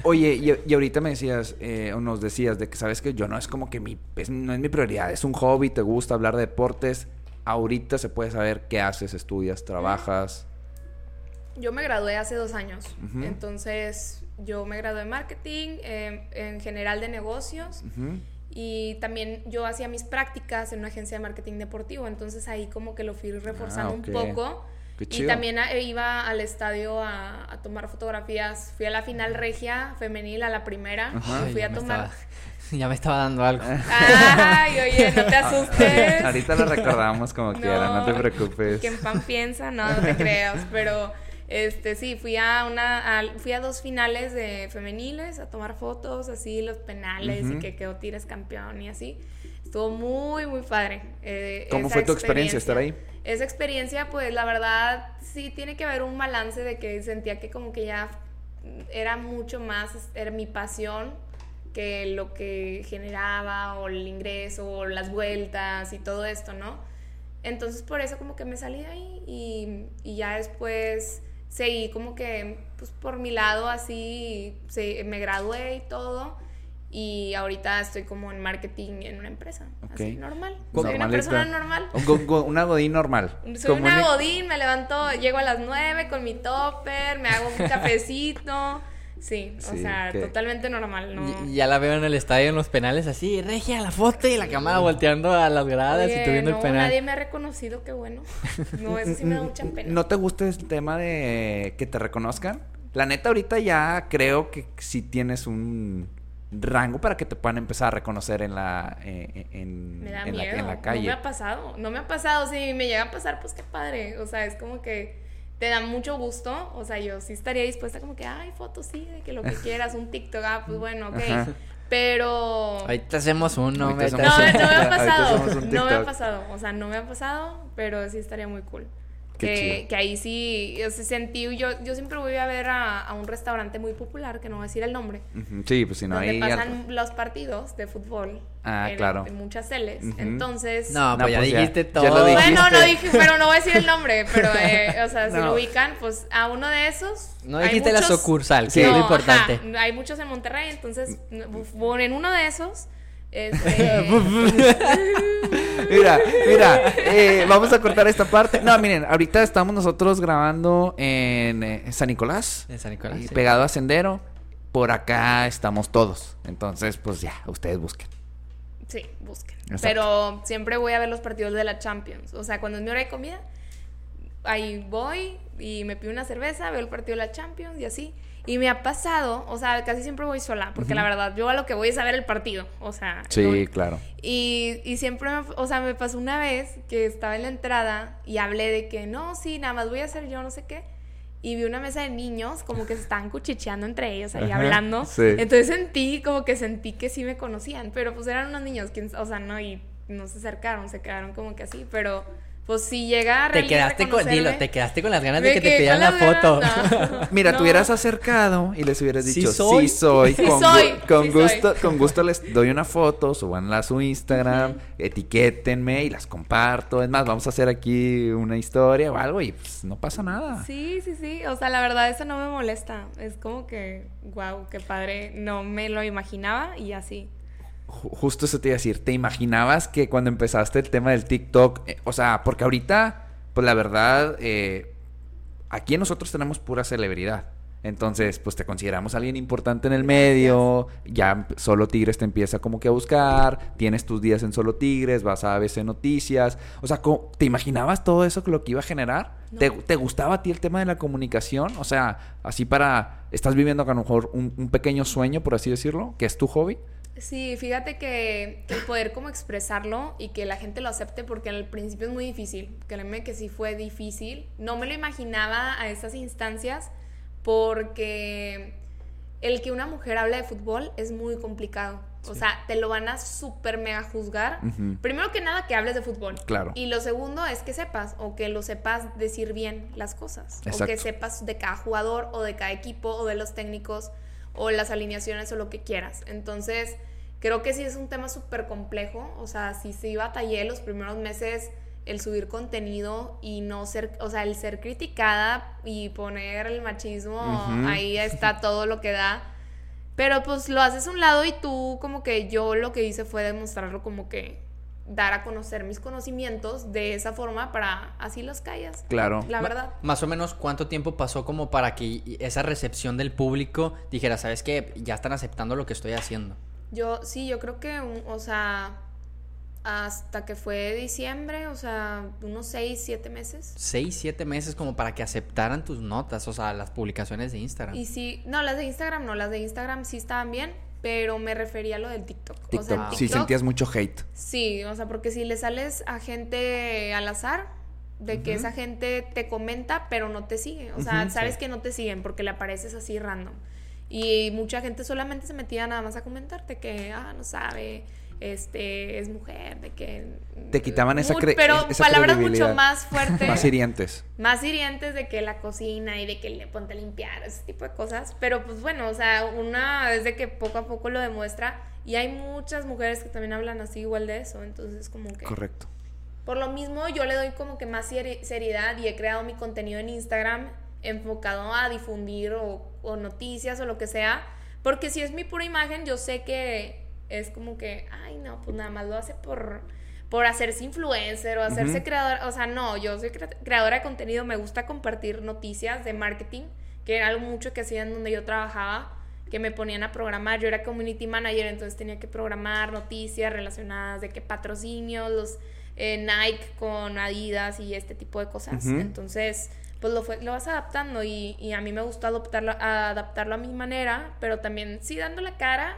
Oye, y, y ahorita me decías, eh, o nos decías de que sabes que yo no es como que mi, es- no es mi prioridad, es un hobby, te gusta hablar de deportes. Ahorita se puede saber qué haces, estudias, trabajas. Yo me gradué hace dos años, entonces yo me gradué en marketing, eh, en general de negocios, y también yo hacía mis prácticas en una agencia de marketing deportivo, entonces ahí como que lo fui reforzando Ah, ok. un poco. Qué Y también a- iba al estadio a, a tomar fotografías. Fui a la final regia femenil, a la primera. Ajá. y fui a tomar. estaba- ya me estaba dando algo. Ay, oye, no te asustes. Ahorita lo recordamos como quiera, no te preocupes. Que en pan piensa, no, no te creas. Pero este sí, fui a una, a- fui a dos finales de femeniles a tomar fotos, así los penales y que quedó Tires campeón y así. Estuvo muy, muy padre. eh, ¿Cómo fue tu experiencia estar ahí? Esa experiencia, pues la verdad, sí tiene que haber un balance de que sentía que como que ya era mucho más, era mi pasión que lo que generaba o el ingreso o las vueltas y todo esto, ¿no? Entonces por eso como que me salí de ahí y, y ya después seguí como que pues por mi lado así, se- me gradué y todo y ahorita estoy como en marketing en una empresa, así normal. Soy una persona normal. Una godín normal. Soy Común una y- godín, me levanto, llego a las 9 con mi topper, me hago un cafecito. Sí, o Sí, sea, que- totalmente normal, ¿no? Y- Ya la veo en el estadio en los penales así, regia la foto y la cámara volteando a las gradas Oye, y tú viendo no, el penal. nadie me ha reconocido, qué bueno. No, eso sí me da mucha pena. ¿No te gusta el tema de que te reconozcan? La neta, ahorita ya creo que sí tienes un rango para que te puedan empezar a reconocer en la, eh, en, me da en la, miedo. en la No calle. me ha pasado, no me ha pasado. Si me llega a pasar, pues qué padre. O sea, es como que te da mucho gusto. O sea, yo sí estaría dispuesta como que, ay, fotos, sí, de que lo que quieras, un TikTok, ah, pues bueno, ok. Ajá. Pero... Ahorita hacemos uno. Ahorita vete No, a no me ha pasado. hacemos un No me ha pasado. O sea, no me ha pasado, pero sí estaría muy cool. Que, que ahí sí, yo sí sentí, yo, yo siempre voy a ver a, a un restaurante muy popular, que no voy a decir el nombre, Sí, pues si no donde hay... pasan los partidos de fútbol. Ah, en, claro. en muchas teles. Entonces... No, No, pues ya pues ya- dijiste ya todo. lo dijiste. Bueno, no dije, pero no voy a decir el nombre, pero, eh, o sea, si No. lo ubican, pues a uno de esos. No dijiste la muchos- sucursal, que Sí. es lo No, importante. ajá, hay muchos en Monterrey, entonces, en uno de esos, este, Mira, mira, eh, vamos a cortar esta parte. No, miren, ahorita estamos nosotros grabando en eh, San Nicolás, En San Nicolás. y sí. pegado a Sendero. Por acá estamos todos. Entonces, pues ya, ustedes busquen. sí, busquen. Exacto. Pero siempre voy a ver los partidos de la Champions. O sea, cuando es mi hora de comida, ahí voy y me pido una cerveza, veo el partido de la Champions y así. Y me ha pasado, o sea, casi siempre voy sola, porque la verdad, yo a lo que voy es a ver el partido. O sea, Sí, claro. Y, y siempre, me, o sea, me pasó una vez que estaba en la entrada y hablé de que no, sí, nada más voy a hacer yo no sé qué. Y vi una mesa de niños como que se estaban cuchicheando entre ellos ahí Ajá, hablando. sí. Entonces sentí como que sentí que sí me conocían, pero pues eran unos niños, quién- o sea, no, y no se acercaron, se quedaron como que así, pero pues si llega a Te quedaste con, dilo, te quedaste con las ganas de que te pidieran la foto. ganas, no. Mira, No. te hubieras acercado y les hubieras Sí dicho, soy. sí soy, Sí con, soy, gu- con sí soy. gusto, con gusto les doy una foto, subanla a su Instagram, etiquétenme y las comparto. Es más, vamos a hacer aquí una historia o algo y pues no pasa nada. Sí, sí, sí. O sea, la verdad, eso no me molesta. Es como que, wow, qué padre. No me lo imaginaba y así. Ju- Justo eso te iba a decir, ¿te imaginabas que cuando empezaste el tema del TikTok, eh, o sea, porque ahorita, pues la verdad, eh, aquí nosotros tenemos pura celebridad. Entonces, pues te consideramos alguien importante en el medio, ya Solo Tigres te empieza como que a buscar, tienes tus días en Solo Tigres, vas a ABC Noticias, o sea, ¿cómo- ¿te imaginabas todo eso que lo que iba a generar? ¿Te, No. te gustaba a ti el tema de la comunicación? O sea, así para, estás viviendo a lo mejor un, un pequeño sueño, por así decirlo, que es tu hobby. Sí, fíjate que, que el poder como expresarlo y que la gente lo acepte, porque al principio es muy difícil. Créeme que sí fue difícil. No me lo imaginaba a esas instancias porque el que una mujer hable de fútbol es muy complicado. O sea, te lo van a súper mega juzgar. Primero que nada, que hables de fútbol. Claro. Y lo segundo es que sepas, o que lo sepas decir bien las cosas. O que sepas de cada jugador, o de cada equipo, o de los técnicos, o las alineaciones, o lo que quieras. Entonces, creo que sí es un tema súper complejo. O sea, sí sí batallé los primeros meses el subir contenido y no ser, o sea, el ser criticada y poner el machismo, ahí está todo lo que da. Pero pues lo haces a un lado y tú como que yo lo que hice fue demostrarlo como que dar a conocer mis conocimientos de esa forma para así los callas. Claro. La verdad. Más o menos, ¿cuánto tiempo pasó como para que esa recepción del público dijera, sabes que ya están aceptando lo que estoy haciendo? Yo sí, yo creo que, un- o sea, hasta que fue diciembre, o sea, unos seis, siete meses. Seis, siete meses como para que aceptaran tus notas, o sea, las publicaciones de Instagram. Y sí, no, las de Instagram no, las de Instagram sí estaban bien, pero me refería a lo del TikTok. O sea, en TikTok. Sí, sentías mucho hate. Sí, o sea, porque si le sales a gente al azar, de que esa gente te comenta, pero no te sigue. O sea, sabes que no te siguen porque le apareces así random. Y mucha gente solamente se metía nada más a comentarte que, ah, no sabe, este, es mujer, de que... Te quitaban esa cre- Pero esa palabras mucho más fuertes. Más hirientes. más hirientes de que la cocina y de que le ponte a limpiar, ese tipo de cosas. Pero pues bueno, o sea, una desde que poco a poco lo demuestra y hay muchas mujeres que también hablan así igual de eso, entonces como que... Correcto. Por lo mismo yo le doy como que más seri- seriedad y he creado mi contenido en Instagram enfocado a difundir o, o noticias o lo que sea, porque si es mi pura imagen yo sé que es como que, ay no, pues nada más lo hace por por hacerse influencer o hacerse Ujú. creador, o sea, no, yo soy cre- creadora de contenido, me gusta compartir noticias de marketing, que era algo mucho que hacían donde yo trabajaba, que me ponían a programar, yo era community manager, entonces tenía que programar noticias relacionadas de que patrocinios, los eh, Nike con Adidas y este tipo de cosas. Entonces, pues lo, fue- lo vas adaptando y, y a mí me gusta adoptarlo, adaptarlo a mi manera, pero también sí dando la cara,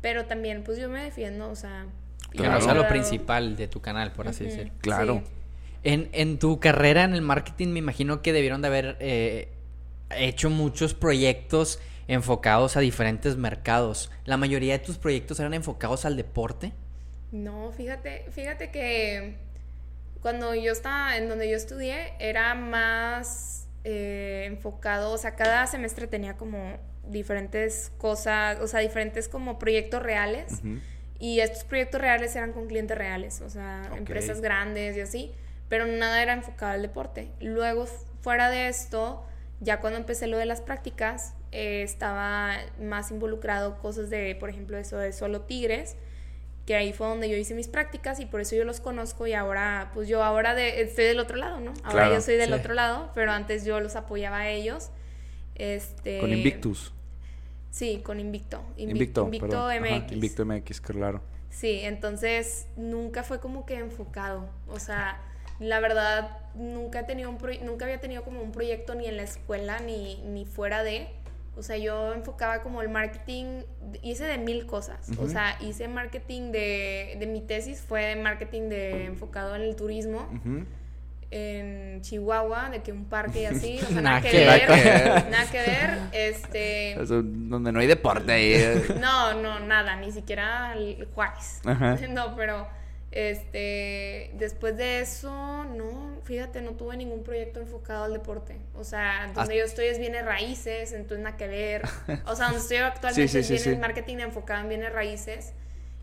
pero también pues yo me defiendo, o sea... Claro. no sea lo principal de tu canal, por así Ujú, decirlo. Claro. sí. En, en tu carrera en el marketing me imagino que debieron de haber eh, hecho muchos proyectos enfocados a diferentes mercados. ¿La mayoría de tus proyectos eran enfocados al deporte? No, fíjate, fíjate que Cuando yo estaba en donde yo estudié, era más eh, enfocado, o sea, cada semestre tenía como diferentes cosas, o sea, diferentes como proyectos reales. Y estos proyectos reales eran con clientes reales, o sea, empresas grandes y así, pero nada era enfocado al deporte. Luego, fuera de esto, ya cuando empecé lo de las prácticas, eh, estaba más involucrado cosas de, por ejemplo, eso de solo tigres, que ahí fue donde yo hice mis prácticas y por eso yo los conozco y ahora, pues yo ahora de- estoy del otro lado, ¿no? Ahora Claro, yo soy del sí. otro lado, pero antes yo los apoyaba a ellos. Este, Con Invictus. Sí, con Invicto. Invi- Invicto, Invicto perdón. Ajá, MX. Invicto MX, claro. Sí, entonces nunca fue como que enfocado. O sea, la verdad, nunca he tenido un nunca había tenido como un proyecto ni en la escuela ni, ni fuera de. O sea, yo enfocaba como el marketing, hice de mil cosas. O sea, hice marketing de, de mi tesis, fue de marketing de enfocado en el turismo. En Chihuahua, de que un parque y así, o sea, Nada nada que que ver, nada que ver, este... Donde no hay deporte ahí. No, no, nada, ni siquiera el Juárez. Ajá. No, pero este después de eso, no, fíjate, no tuve ningún proyecto enfocado al deporte. O sea, donde yo estoy es bienes raíces, entonces nada que ver. O sea, donde estoy actualmente Sí, sí, es sí, bienes sí. marketing enfocado en bienes raíces.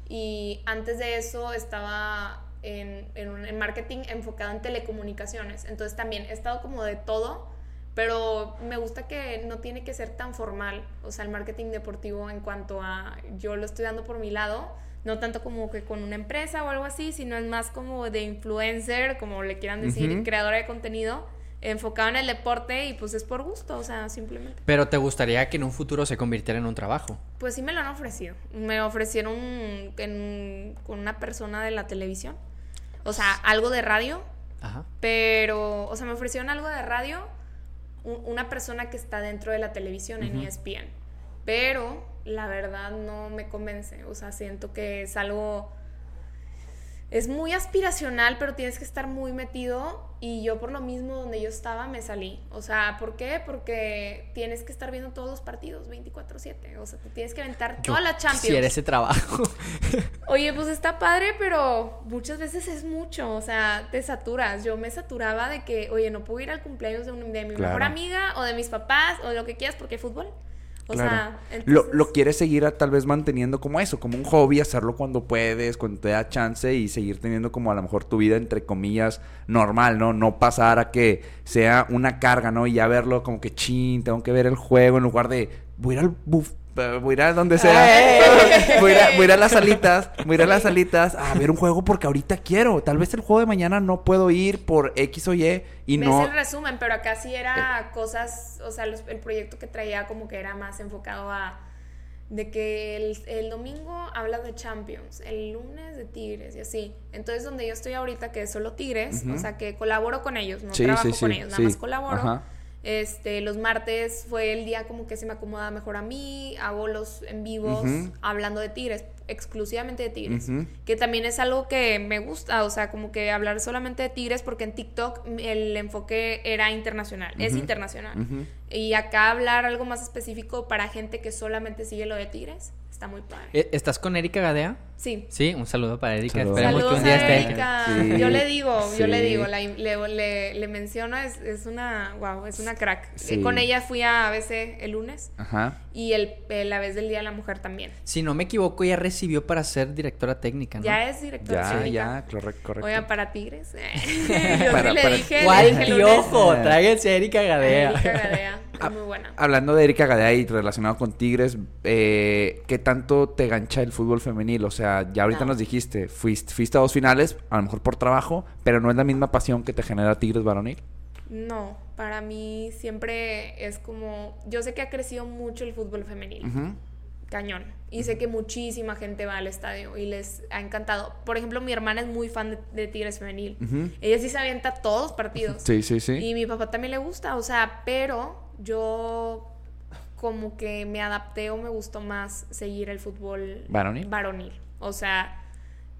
Y antes de eso estaba en, en, en marketing enfocado en telecomunicaciones. Entonces también he estado como de todo, pero me gusta que no tiene que ser tan formal. O sea, el marketing deportivo en cuanto a yo lo estoy dando por mi lado, no tanto como que con una empresa o algo así, sino es más como de influencer, como le quieran decir, Ujú. creadora de contenido, enfocado en el deporte y pues es por gusto, o sea, simplemente. Pero te gustaría que en un futuro se convirtiera en un trabajo. Pues sí me lo han ofrecido. Me ofrecieron en- con una persona de la televisión. O sea, algo de radio, Ajá. pero, o sea, me ofrecieron algo de radio un- una persona que está dentro de la televisión en ESPN. Pero la verdad no me convence. O sea, siento que es algo... Es muy aspiracional, pero tienes que estar muy metido. Y yo por lo mismo donde yo estaba me salí. O sea, ¿por qué? Porque tienes que estar viendo todos los partidos 24/7. O sea, te tienes que aventar toda la Champions. Quisiera ese trabajo. Oye, pues está padre, pero muchas veces es mucho, o sea, te saturas. Yo me saturaba de que, oye, no puedo ir al cumpleaños de, un- de mi Claro. mejor amiga o de mis papás o de lo que quieras porque hay fútbol. O Claro. sea, Lo, entonces- lo quieres seguir a- tal vez manteniendo como eso, como un hobby, hacerlo cuando puedes, cuando te da chance y seguir teniendo como a lo mejor tu vida entre comillas normal, ¿no? No pasar a que sea una carga, ¿no? Y ya verlo como que chin, tengo que ver el juego en lugar de voy a ir al buff, voy a ir a donde sea, voy, a ir a, voy a ir a las salitas, voy a ir a las salitas a ver un juego porque ahorita quiero. Tal vez el juego de mañana no puedo ir por X o Y y ves no. el resumen, pero acá sí era cosas, o sea, los- el proyecto que traía como que era más enfocado a de que el, el domingo hablas de Champions, el lunes de Tigres y así. Entonces, donde yo estoy ahorita, que es solo Tigres, o sea, que colaboro con ellos, no Sí, trabajo sí, con ellos, nada más colaboro. Ajá. Este, los martes fue el día como que se me acomoda mejor a mí, hago los en vivos hablando de Tigres, exclusivamente de Tigres, que también es algo que me gusta, o sea, como que hablar solamente de Tigres porque en TikTok el enfoque era internacional, es internacional. Y acá hablar algo más específico para gente que solamente sigue lo de Tigres, está muy padre. Eh, ¿Estás con Erika Gadea? Sí. Sí, un saludo para Erika. Saludos. Esperemos Saludos que un día a esté. Erika. Sí, Yo le digo, yo le digo, la- le, le, le menciono, es, es una, wow, es una crack. Sí. Eh, Con ella fui a ABC el lunes Ajá. y el, el- la vez del Día de la Mujer también. Si no me equivoco, ya recibió para ser directora técnica, ¿no? Ya es directora Ya, técnica. ya, correcto, correcto. Oigan, para Tigres. yo Para- sí le para- dije, ¿Cuál piojo? Tráiganse a Erika Gadea. Erika Gadea, es muy buena. Hablando de Erika Gadea y relacionado con Tigres, eh, ¿qué tanto te gancha el fútbol femenil? O sea, ya ahorita No. nos dijiste, fuiste, fuiste a dos finales, a lo mejor por trabajo, pero no es la misma pasión que te genera Tigres varonil. No, para mí siempre es como, yo sé que ha crecido mucho el fútbol femenil. Cañón. Y sé que muchísima gente va al estadio y les ha encantado. Por ejemplo, mi hermana es muy fan de, de Tigres Femenil. Ella sí se avienta todos los partidos. Sí, sí, sí. Y mi papá también le gusta, o sea, pero yo como que me adapté o me gustó más seguir el fútbol ¿Varonil? varonil. O sea,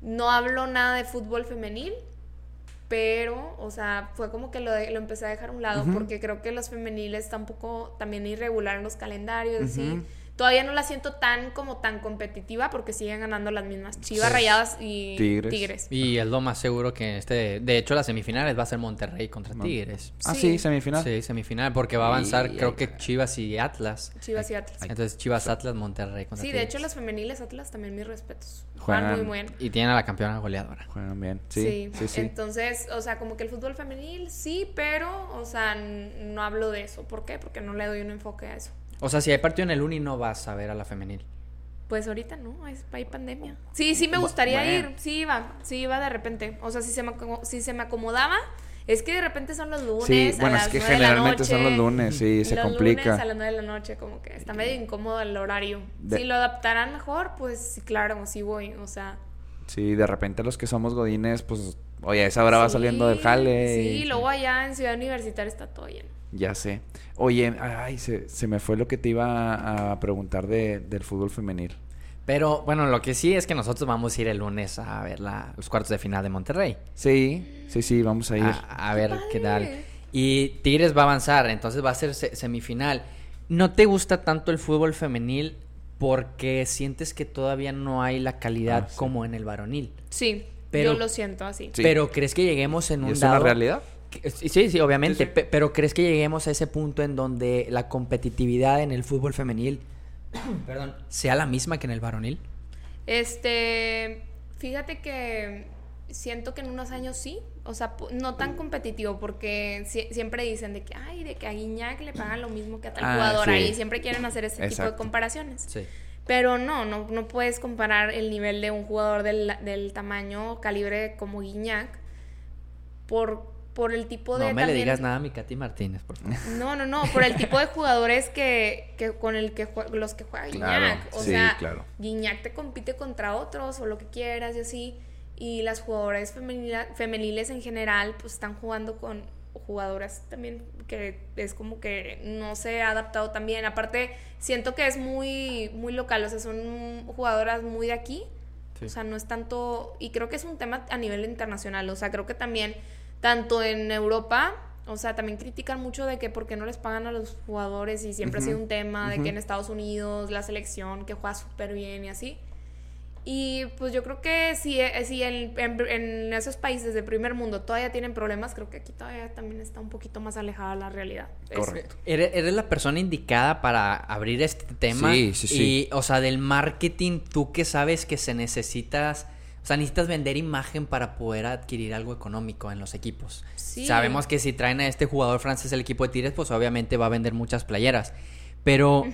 no hablo nada de fútbol femenil, pero, o sea, fue como que lo, de- lo empecé a dejar a un lado porque creo que los femeniles está un poco también irregular en los calendarios, así. Ujú. Todavía no la siento tan como tan competitiva porque siguen ganando las mismas Chivas, Sí. Rayadas y Tigres. Tigres. Y es lo más seguro que este... De hecho, las semifinales va a ser Monterrey contra Tigres. Ah, Sí. sí, semifinal. Sí, semifinal, porque va a avanzar Y- creo que Chivas y Atlas. Chivas y Atlas. Entonces Chivas, Atlas, Monterrey contra Sí, de hecho las femeniles Atlas también mis respetos. Juegan- Juegan muy bien. Y tienen a la campeona goleadora. Juegan bien. Sí, sí, sí. Entonces, o sea, como que el fútbol femenil sí, pero, o sea, no hablo de eso. ¿Por qué? Porque no le doy un enfoque a eso. O sea, si hay partido en el Uni no vas a ver a la femenil. Pues ahorita no, hay, hay pandemia. Sí, sí me gustaría bueno. ir, sí iba, sí iba de repente. O sea, si se me, si se me acomodaba, es que de repente son los lunes. Sí, a bueno, es las que nueve de la generalmente son los noche. lunes, sí, se los complica. lunes a las 9 de la noche, como que está medio incómodo el horario. De- Si lo adaptarán mejor, pues sí, claro, sí voy, o sea. Sí, de repente los que somos godines, pues, oye, esa hora va saliendo del jale. Sí, y- luego allá en Ciudad Universitaria está todo lleno. Ya sé. Oye, ay, se, se me fue lo que te iba a preguntar de, del fútbol femenil. Pero bueno, lo que sí es que nosotros vamos a ir el lunes a ver la- los cuartos de final de Monterrey. Sí, sí, sí, vamos a ir. A, a ver qué tal. Y Tigres va a avanzar, entonces va a ser se- semifinal. ¿No te gusta tanto el fútbol femenil porque sientes que todavía no hay la calidad Ah, sí. como en el varonil? Sí, Pero- yo lo siento así. Sí. Pero ¿crees que lleguemos en ¿Y un ¿Es dado... una realidad? Sí, sí, obviamente. Sí, sí. pe- Pero ¿crees que lleguemos a ese punto en donde la competitividad en el fútbol femenil perdón, sea la misma que en el varonil? Este, fíjate que siento que en unos años sí, o sea, no tan competitivo porque sie- siempre dicen de que, ay, de que a Guiñac le pagan lo mismo que a tal Ah, jugadora sí. y siempre quieren hacer ese tipo de comparaciones. Sí. Pero no, no, no puedes comparar el nivel de un jugador del, del tamaño, calibre como Guiñac por, por el tipo de... No me le digas nada a mi Katy Martínez, por favor. No, no, no, por el tipo de jugadores que, que con el que jue- los que juega Claro, Guiñac. O sí, sea, claro. Guiñac te compite contra otros o lo que quieras y así. Y las jugadoras femenila- femeniles en general, pues están jugando con jugadoras también que es como que no se ha adaptado tan bien. Aparte, siento que es muy, muy local, o sea, son jugadoras muy de aquí. Sí. O sea, no es tanto, y creo que es un tema a nivel internacional, o sea, creo que también, tanto en Europa, o sea, también critican mucho de que por qué no les pagan a los jugadores y siempre ha sido un tema de que en Estados Unidos la selección que juega súper bien y así. Y pues yo creo que si, eh, si en, en- en esos países de primer mundo todavía tienen problemas, creo que aquí todavía también está un poquito más alejada la realidad. Correcto. Eres, eres la persona indicada para abrir este tema. Sí, sí, sí. Y, o sea, del marketing, tú que sabes que se necesitas. O sea, necesitas vender imagen para poder adquirir algo económico en los equipos. Sí. Sabemos que si traen a este jugador francés el equipo de Tigres, pues obviamente va a vender muchas playeras. Pero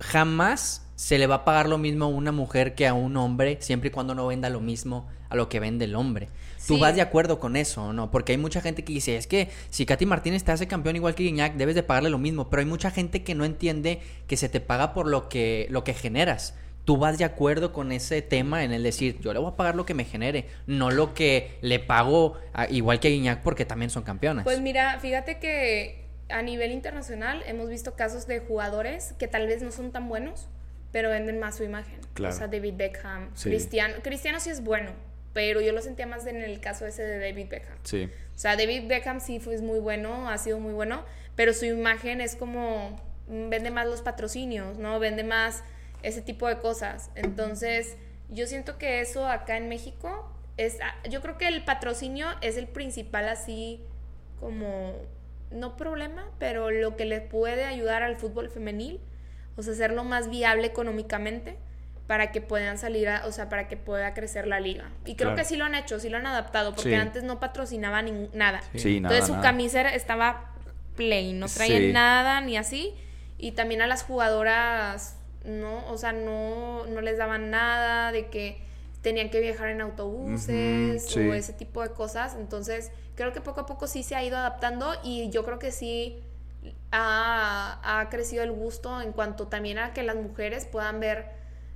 jamás se le va a pagar lo mismo a una mujer que a un hombre, siempre y cuando no venda lo mismo a lo que vende el hombre. ¿Tú Sí. vas de acuerdo con eso o no? Porque hay mucha gente que dice, es que si Katy Martínez te hace campeón igual que Guiñac, debes de pagarle lo mismo. Pero hay mucha gente que no entiende que se te paga por lo que, lo que generas. ¿Tú vas de acuerdo con ese tema en el decir, yo le voy a pagar lo que me genere, no lo que le pago a- igual que a Guiñac porque también son campeonas? Pues mira, fíjate que a nivel internacional hemos visto casos de jugadores que tal vez no son tan buenos, pero venden más su imagen. Claro. O sea, David Beckham, Sí. Cristiano. Cristiano sí es bueno, pero yo lo sentía más en el caso ese de David Beckham. Sí. O sea, David Beckham sí fue muy bueno, ha sido muy bueno, pero su imagen es como mm, vende más los patrocinios, ¿no? Vende más ese tipo de cosas. Entonces, yo siento que eso acá en México es ah, yo creo que el patrocinio es el principal así como no problema, pero lo que le puede ayudar al fútbol femenil, o sea, hacerlo más viable económicamente para que puedan salir, a- o sea, para que pueda crecer la liga. Y creo Claro. que sí lo han hecho, sí lo han adaptado, porque Sí. antes no patrocinaba ningún- nada. Sí, nada, Entonces su nada. camisa estaba plain, no traía Sí. nada ni así. Y también a las jugadoras, no, o sea, no, no les daban nada de que tenían que viajar en autobuses sí. o ese tipo de cosas. Entonces, creo que poco a poco sí se ha ido adaptando y yo creo que sí ha, ha crecido el gusto en cuanto también a que las mujeres puedan ver,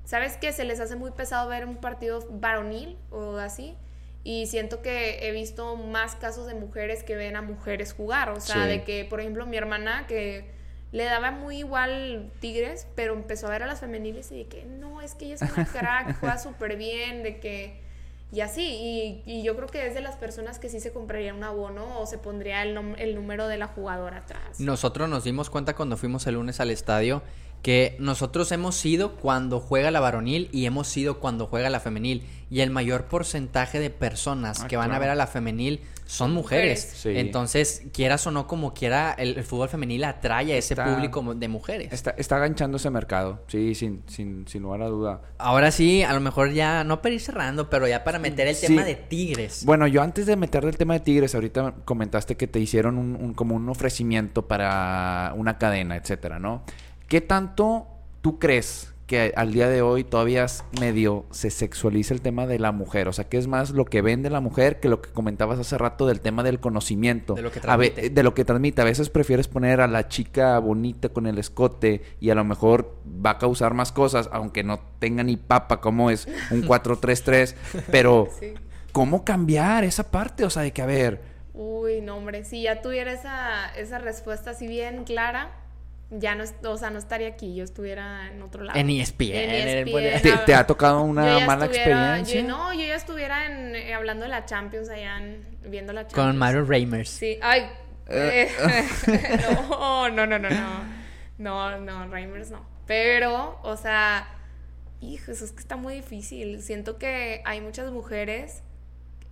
¿sabes qué? Se les hace muy pesado ver un partido varonil o así. Y siento que he visto más casos de mujeres que ven a mujeres jugar. O sea, Sí. de que, por ejemplo, mi hermana que le daba muy igual Tigres, pero empezó a ver a las femeniles y de que no, es que ella es una crack, juega súper bien, de que. Y así, y, y yo creo que es de las personas que sí se compraría un abono o se pondría el, el número de la jugadora atrás. Nosotros nos dimos cuenta cuando fuimos el lunes al estadio que nosotros hemos sido cuando juega la varonil y hemos sido cuando juega la femenil. Y el mayor porcentaje de personas Ah, que van a ver a la femenil son mujeres. Sí. Entonces, quieras o no, como quiera, el, el fútbol femenil atrae a ese Está- público de mujeres. Está, está aganchando ese mercado, sí, sin, sin, sin lugar a duda. Ahora sí, a lo mejor ya, no para ir cerrando, pero ya para meter el Sí. tema de Tigres. Bueno, yo antes de meterle el tema de Tigres, ahorita comentaste que te hicieron un, un- como un ofrecimiento para una cadena, etcétera, ¿no? ¿Qué tanto tú crees que al día de hoy todavía medio se sexualiza el tema de la mujer? O sea, ¿qué es más lo que vende la mujer que lo que comentabas hace rato del tema del conocimiento? De lo que A transmite. de lo que transmite. A veces prefieres poner a la chica bonita con el escote y a lo mejor va a causar más cosas, aunque no tenga ni papa como es un 4-3-3, pero... Sí. ¿Cómo cambiar esa parte? O sea, de que, a ver, Uy, no, hombre, si ya tuviera esa, esa respuesta así bien clara, ya no, o sea, no estaría aquí, yo estuviera en otro lado. En E ESPN, En en el- ESPN, ¿te, ha tocado una mala experiencia? yo- no, yo ya estuviera en, eh, hablando de la Champions allá, en- viendo la Champions. Con Mario Reimers. Sí, ay. Eh. eh, no, no, no, no, no. No, no, Reimers no. Pero, o sea, hijo, eso es que está muy difícil. Siento que hay muchas mujeres.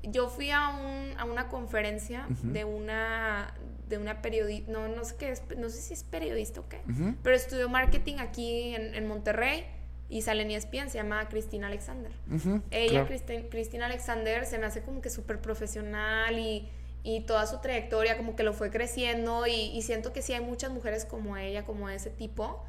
Yo fui a, un, a una conferencia de una de una periodista, no, no sé qué es, no sé si es periodista o qué, pero estudió marketing aquí en, en Monterrey y sale en ESPN, se llama Cristina Alexander. Ella, claro. Cristi- Cristina Alexander, se me hace como que súper profesional y, y toda su trayectoria como que lo fue creciendo y, y siento que sí hay muchas mujeres como ella, como ese tipo,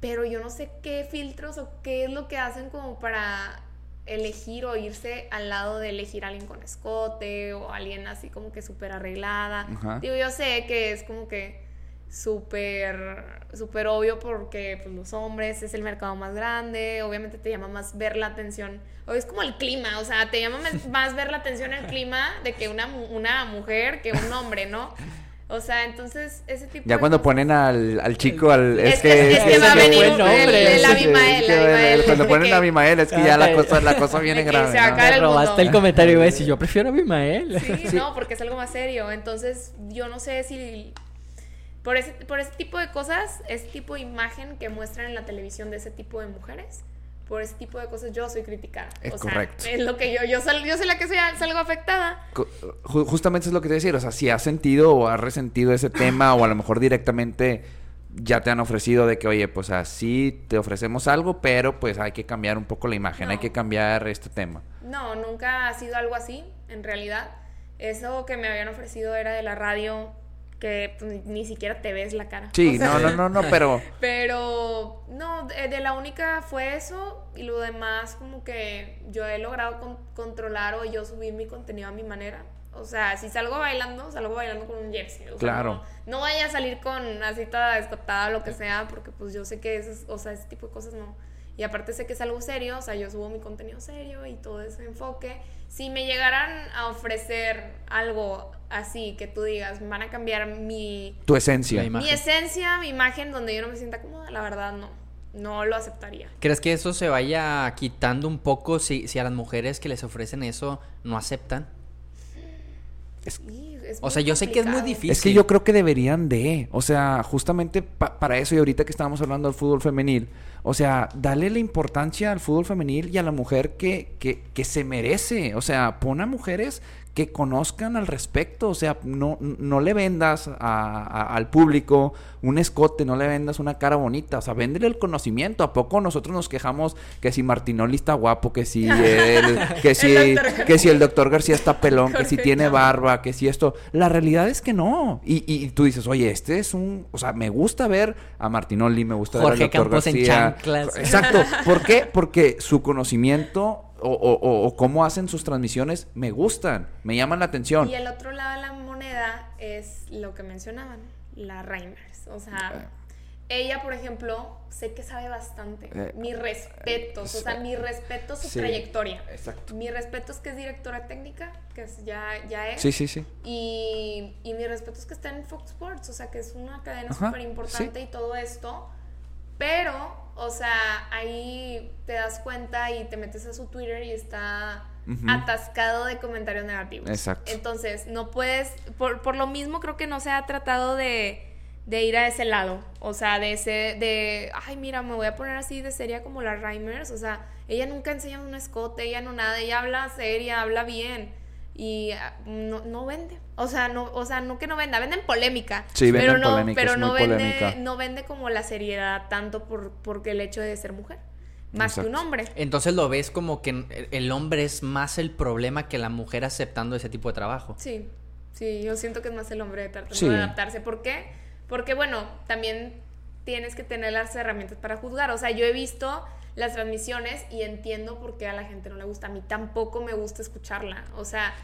pero yo no sé qué filtros o qué es lo que hacen como para elegir o irse al lado de elegir a alguien con escote o alguien así como que súper arreglada. Ajá. Digo, yo sé que es como que súper súper obvio porque pues, los hombres es el mercado más grande, obviamente te llama más ver la atención, o es como el clima, o sea, te llama más- ver la atención el clima de que una, una mujer que un hombre, ¿no? O sea, entonces ese tipo Ya de cuando cosas- ponen al, al chico, al... Es que- es que va a venir el- Abimael, es que Abimael, Cuando ponen que- a Abimael es que ya la cosa, la cosa viene que grave, se va el robaste mundo. el comentario y iba a decir, yo prefiero a Abimael. Sí, no, porque es algo más serio. Entonces, yo no sé si por ese, por ese tipo de cosas, ese tipo de imagen que muestran en la televisión de ese tipo de mujeres, por ese tipo de cosas yo soy criticada. Es o sea, correcto. es lo que yo, yo, sal- yo soy la que soy, salgo afectada. Justamente es lo que te decía, o sea, si has sentido o has resentido ese tema o a lo mejor directamente ya te han ofrecido de que, oye, pues así te ofrecemos algo, pero pues hay que cambiar un poco la imagen, hay que cambiar este tema. No, nunca ha sido algo así, en realidad. Eso que me habían ofrecido era de la radio, que pues, ni siquiera te ves la cara. Sí, O sea, no, no, no, no, pero... Pero no, de, de la única fue eso y lo demás como que yo he logrado con- controlar o yo subir mi contenido a mi manera. O sea, si salgo bailando, salgo bailando con un jersey. O sea, Claro. no, no vaya a salir con así toda escotada o lo que sea, porque pues yo sé que ese, o sea, ese tipo de cosas no. Y aparte sé que es algo serio, o sea, yo subo mi contenido serio y todo ese enfoque. Si me llegaran a ofrecer algo así, que tú digas, van a cambiar mi, Tu esencia. Imagen. mi esencia, mi imagen, donde yo no me sienta cómoda, la verdad no. No lo aceptaría. ¿Crees que eso se vaya quitando un poco si, si a las mujeres que les ofrecen eso no aceptan? Es O sea, yo sé que es muy difícil. Es que yo creo que deberían de, o sea, justamente pa- para eso y ahorita que estábamos hablando del fútbol femenil, o sea, dale la importancia al fútbol femenil y a la mujer que, que, se merece, o sea, pon a mujeres que conozcan al respecto, o sea, no, no le vendas a- a- al público un escote, no le vendas una cara bonita, o sea, véndele el conocimiento, ¿a poco nosotros nos quejamos que si Martinoli está guapo, que si el, que si, El que si el doctor García está pelón, que si tiene barba, que si esto. La realidad es que no. Y, y tú dices, oye, este es un. O sea, me gusta ver a Martinoli, me gusta ver al doctor Campos en García. chanclas. Exacto. ¿Por qué? Porque su conocimiento o, o- o- o cómo hacen sus transmisiones me gustan, me llaman la atención. Y el otro lado de la moneda es lo que mencionaban, la Reimers. O sea, ella, por ejemplo, sé que sabe bastante. Eh, mis respetos, o sea, mi respeto su Sí. trayectoria. Exacto. Mi respeto es que es directora técnica, que es- ya, ya es. Sí, sí, sí. Y, y mi respeto es que está en Fox Sports, o sea, que es una cadena súper importante sí. y todo esto. Pero, o sea, ahí te das cuenta y te metes a su Twitter y está atascado de comentarios negativos. Exacto. Entonces, no puedes, por, por lo mismo creo que no se ha tratado de, de ir a ese lado. O sea, de ese, de, ay, mira, me voy a poner así de seria como la Reimers. O sea, ella nunca enseña un escote, ella no nada, ella habla seria, habla bien. Y ah, no, no vende. O sea, no, o sea, no que no venda, venden polémica. Sí, pero venden no, polémica, pero es no muy vende, polémica. no vende como la seriedad tanto por, porque el hecho de ser mujer. Más que un hombre. Entonces lo ves como que el- el hombre es más el problema que la mujer aceptando ese tipo de trabajo. Sí, sí, yo siento que es más el hombre de tratar Sí. de adaptarse. ¿Por qué? Porque, bueno, también tienes que tener las herramientas para juzgar. O sea, yo he visto las transmisiones y entiendo por qué a la gente no le gusta. A mí tampoco me gusta escucharla. O sea,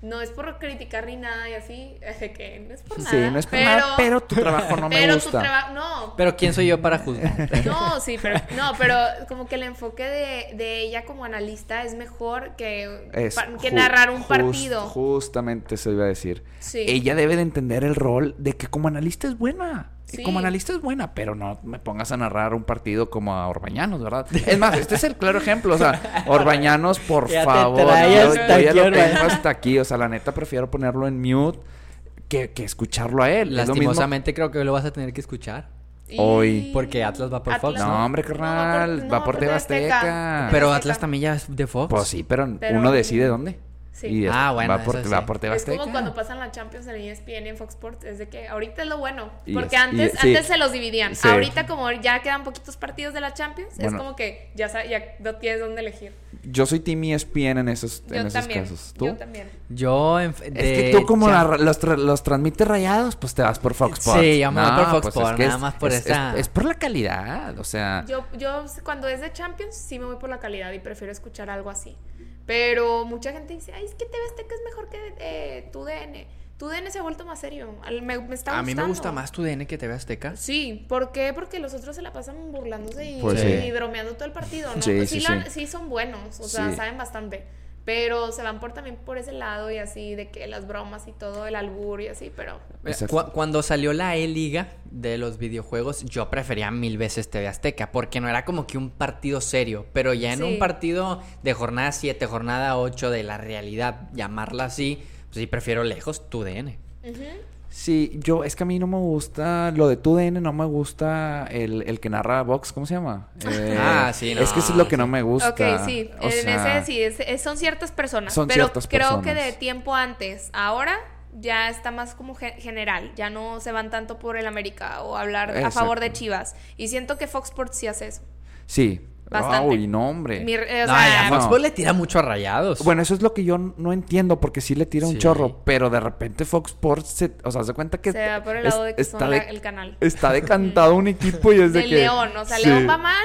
no es por criticar ni nada y así, de que no es por nada. Sí, no es por nada, pero tu trabajo no me pero gusta. tu trabajo, no, Pero ¿quién soy yo para juzgar? no, sí, pero no, pero como que el enfoque de, de ella como analista es mejor que, Es pa- que narrar un just- partido. Justamente se iba a decir. Sí. Ella debe de entender el rol de que como analista es buena. Y Sí. Como analista es buena, pero no me pongas a narrar un partido como a Orbañanos, ¿verdad? Es más, este es el claro ejemplo. O sea, Orbañanos, por Ya te favor. trae Yo, hasta yo ya aquí, lo tengo hasta aquí. O sea, la neta prefiero ponerlo en mute que, que escucharlo a él. Es lo mismo- Lastimosamente creo que lo vas a tener que escuchar. Y- Hoy. Porque Atlas va por Fox, No, hombre, carnal, va por TV Azteca. Pero Atlas también ya es de Fox. Pues sí, pero, Pero- uno decide dónde. Sí. Y es- Ah, bueno, va por, eso va sí. por TV Es como cuando pasan la Champions en ESPN y en Fox Sports, es de que ahorita es lo bueno, porque es- y antes, es- sí. antes se los dividían, Sí. ahorita como ya quedan poquitos partidos de la Champions, Bueno. es como que ya, ya no tienes dónde elegir. Yo soy Team ESPN en esos, en Yo esos también, casos. ¿Tú? yo también. Yo en- Es que de tú como la- los, tra- los transmites rayados, pues te vas por Fox Sports. Sí, yo me voy por Fox pues Sports, es que nada más por es, esa- Es, es por la calidad, o sea... Yo, yo cuando es de Champions sí me voy por la calidad y prefiero escuchar algo así. Pero mucha gente dice, ay, es que TV Azteca es mejor que eh, tu DN. Tu DN se ha vuelto más serio. Al- Me, me está A mí me gusta más tu DN que TV Azteca. Sí, ¿por qué? Porque los otros se la pasan burlándose y, Pues sí. y bromeando todo el partido, ¿no? Sí, Pues sí, la- sí. sí son buenos, o sea, Sí. saben bastante. Pero se van por también por ese lado y así, de que las bromas y todo, el albur y así, pero... Eh, cu- cuando salió la E-Liga de los videojuegos, yo prefería mil veces TV Azteca, porque no era como que un partido serio, pero ya en Sí. un partido de jornada 7, jornada 8 de la realidad, llamarla así, pues sí prefiero lejos tu DN. Ujú. Sí, yo, es que a mí no me gusta, lo de tu DN no me gusta el, el que narra Vox, ¿cómo se llama? Eh, Ah, sí, no, Es que eso es lo que no me gusta. Ok, sí, o en sea, ese sí, es- es- son ciertas personas. Son pero ciertas creo que de tiempo antes, ahora ya está más como ge- general, ya no se van tanto por el América o hablar a favor de. Chivas. Y siento que Fox Sports sí hace eso. Sí. Bastante. Uy, no, hombre. Mi- no, ya Fox no. Sports le tira mucho a rayados. Bueno, eso es lo que yo no entiendo, porque sí le tira un Sí. chorro, pero de repente Fox Sports, se, o sea, se cuenta que se va por el es- lado de que está, son de- la- el canal. está decantado un equipo y es de Del que... León, o sea, Sí. León va mal,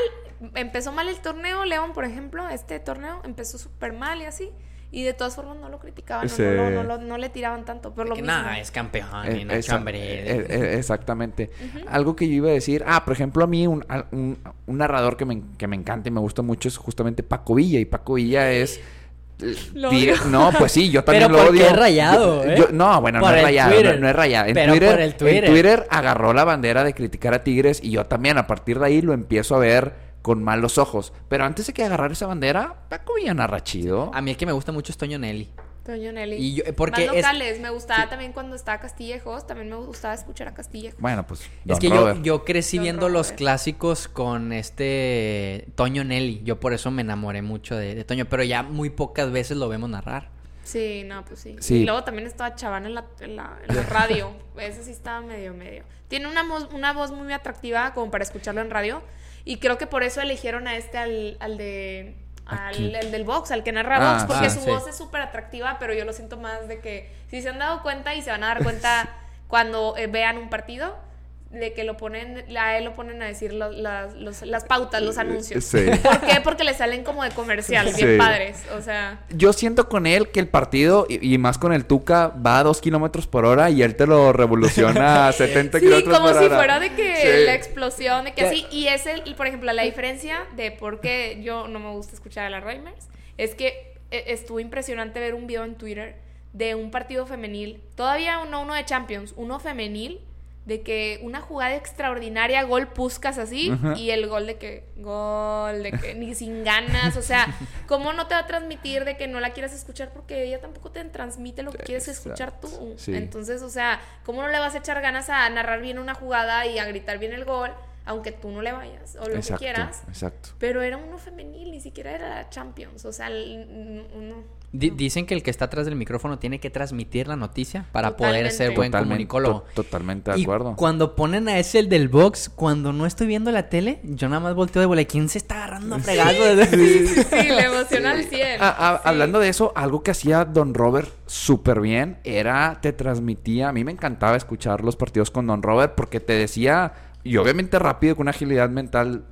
empezó mal el torneo, León, por ejemplo, este torneo empezó súper mal y así, y de todas formas no lo criticaban, no, Sí. no, lo- no lo- no le tiraban tanto, por lo que mismo. nada, es campeón Eh, Nacho esa- Ambriz. eh, eh, exactamente. Algo que yo iba a decir, ah, por ejemplo, a mí un, un- un narrador que me, que me encanta y me gusta mucho es justamente Paco Villa, y Paco Villa es... Lo odio. No, pues sí, yo también Pero lo odio. es rayado, Yo- ¿eh? yo- no, bueno, Por no es rayado, Twitter. no, no es rayado. En Pero Twitter, por el Twitter. en Twitter agarró la bandera de criticar a Tigres y yo también a partir de ahí lo empiezo a ver con malos ojos. Pero antes de que agarrar esa bandera, Paco Villa narra chido. A mí el que me gusta mucho es Toño Nelly. Toño Nelly. Y yo- porque Más es- locales, me gustaba también cuando estaba Castillejos, también me gustaba escuchar a Castillejos. Bueno, pues... Es Don que yo, yo crecí Don viendo los clásicos con este Toño Nelly. Yo por eso me enamoré mucho de, de Toño, pero ya muy pocas veces lo vemos narrar. Sí, no, pues sí. Sí. Y luego también estaba Chaván en la, en la, en la radio. Ese sí estaba medio, medio. Tiene una, voz- una voz muy atractiva como para escucharlo en radio. Y creo que por eso eligieron a este, al, al de... ¿A Al el del box, al que narra Ah, box, porque ah, su sí. voz es súper atractiva, pero yo lo siento más de que si se han dado cuenta y se van a dar cuenta cuando eh, vean un partido, de que lo ponen, a él lo ponen a decir lo- las, los- las pautas, los anuncios. Sí. ¿Por qué? Porque le salen como de comercial, bien Sí. padres. O sea, Yo siento con él que el partido, y, y más con el Tuca, va a dos kilómetros por hora y él te lo revoluciona a 70 Sí, kilómetros como por si hora. fuera de que Sí. la explosión, de que así. Y es el, y, por ejemplo, la diferencia de por qué yo no me gusta escuchar a la Reimers es que eh, estuvo impresionante ver un video en Twitter de un partido femenil, todavía no uno de Champions, uno femenil de que una jugada extraordinaria, gol Puscas así, y el gol de que, gol, de que ni sin ganas, o sea, ¿cómo no te va a transmitir de que no la quieras escuchar? Porque ella tampoco te transmite lo que quieres escuchar tú. Sí. Entonces, o sea, ¿cómo no le vas a echar ganas a narrar bien una jugada y a gritar bien el gol, aunque tú no le vayas, o lo exacto, que quieras? exacto. Pero era uno femenil, ni siquiera era la Champions, o sea, el- uno... Di- dicen que el que está atrás del micrófono tiene que transmitir la noticia para poder ser Totalmente. buen Totalmente, comunicólogo. to- totalmente de Y acuerdo. cuando ponen a ese el del box, cuando no estoy viendo la tele, yo nada más volteo de bola. ¿Quién se está agarrando a fregazo? Sí, sí, sí, le emociona al 100. Ah, ah, Sí. Hablando de eso, algo que hacía Don Robert súper bien era, te transmitía, a mí me encantaba escuchar los partidos con Don Robert porque te decía, y obviamente rápido, con una agilidad mental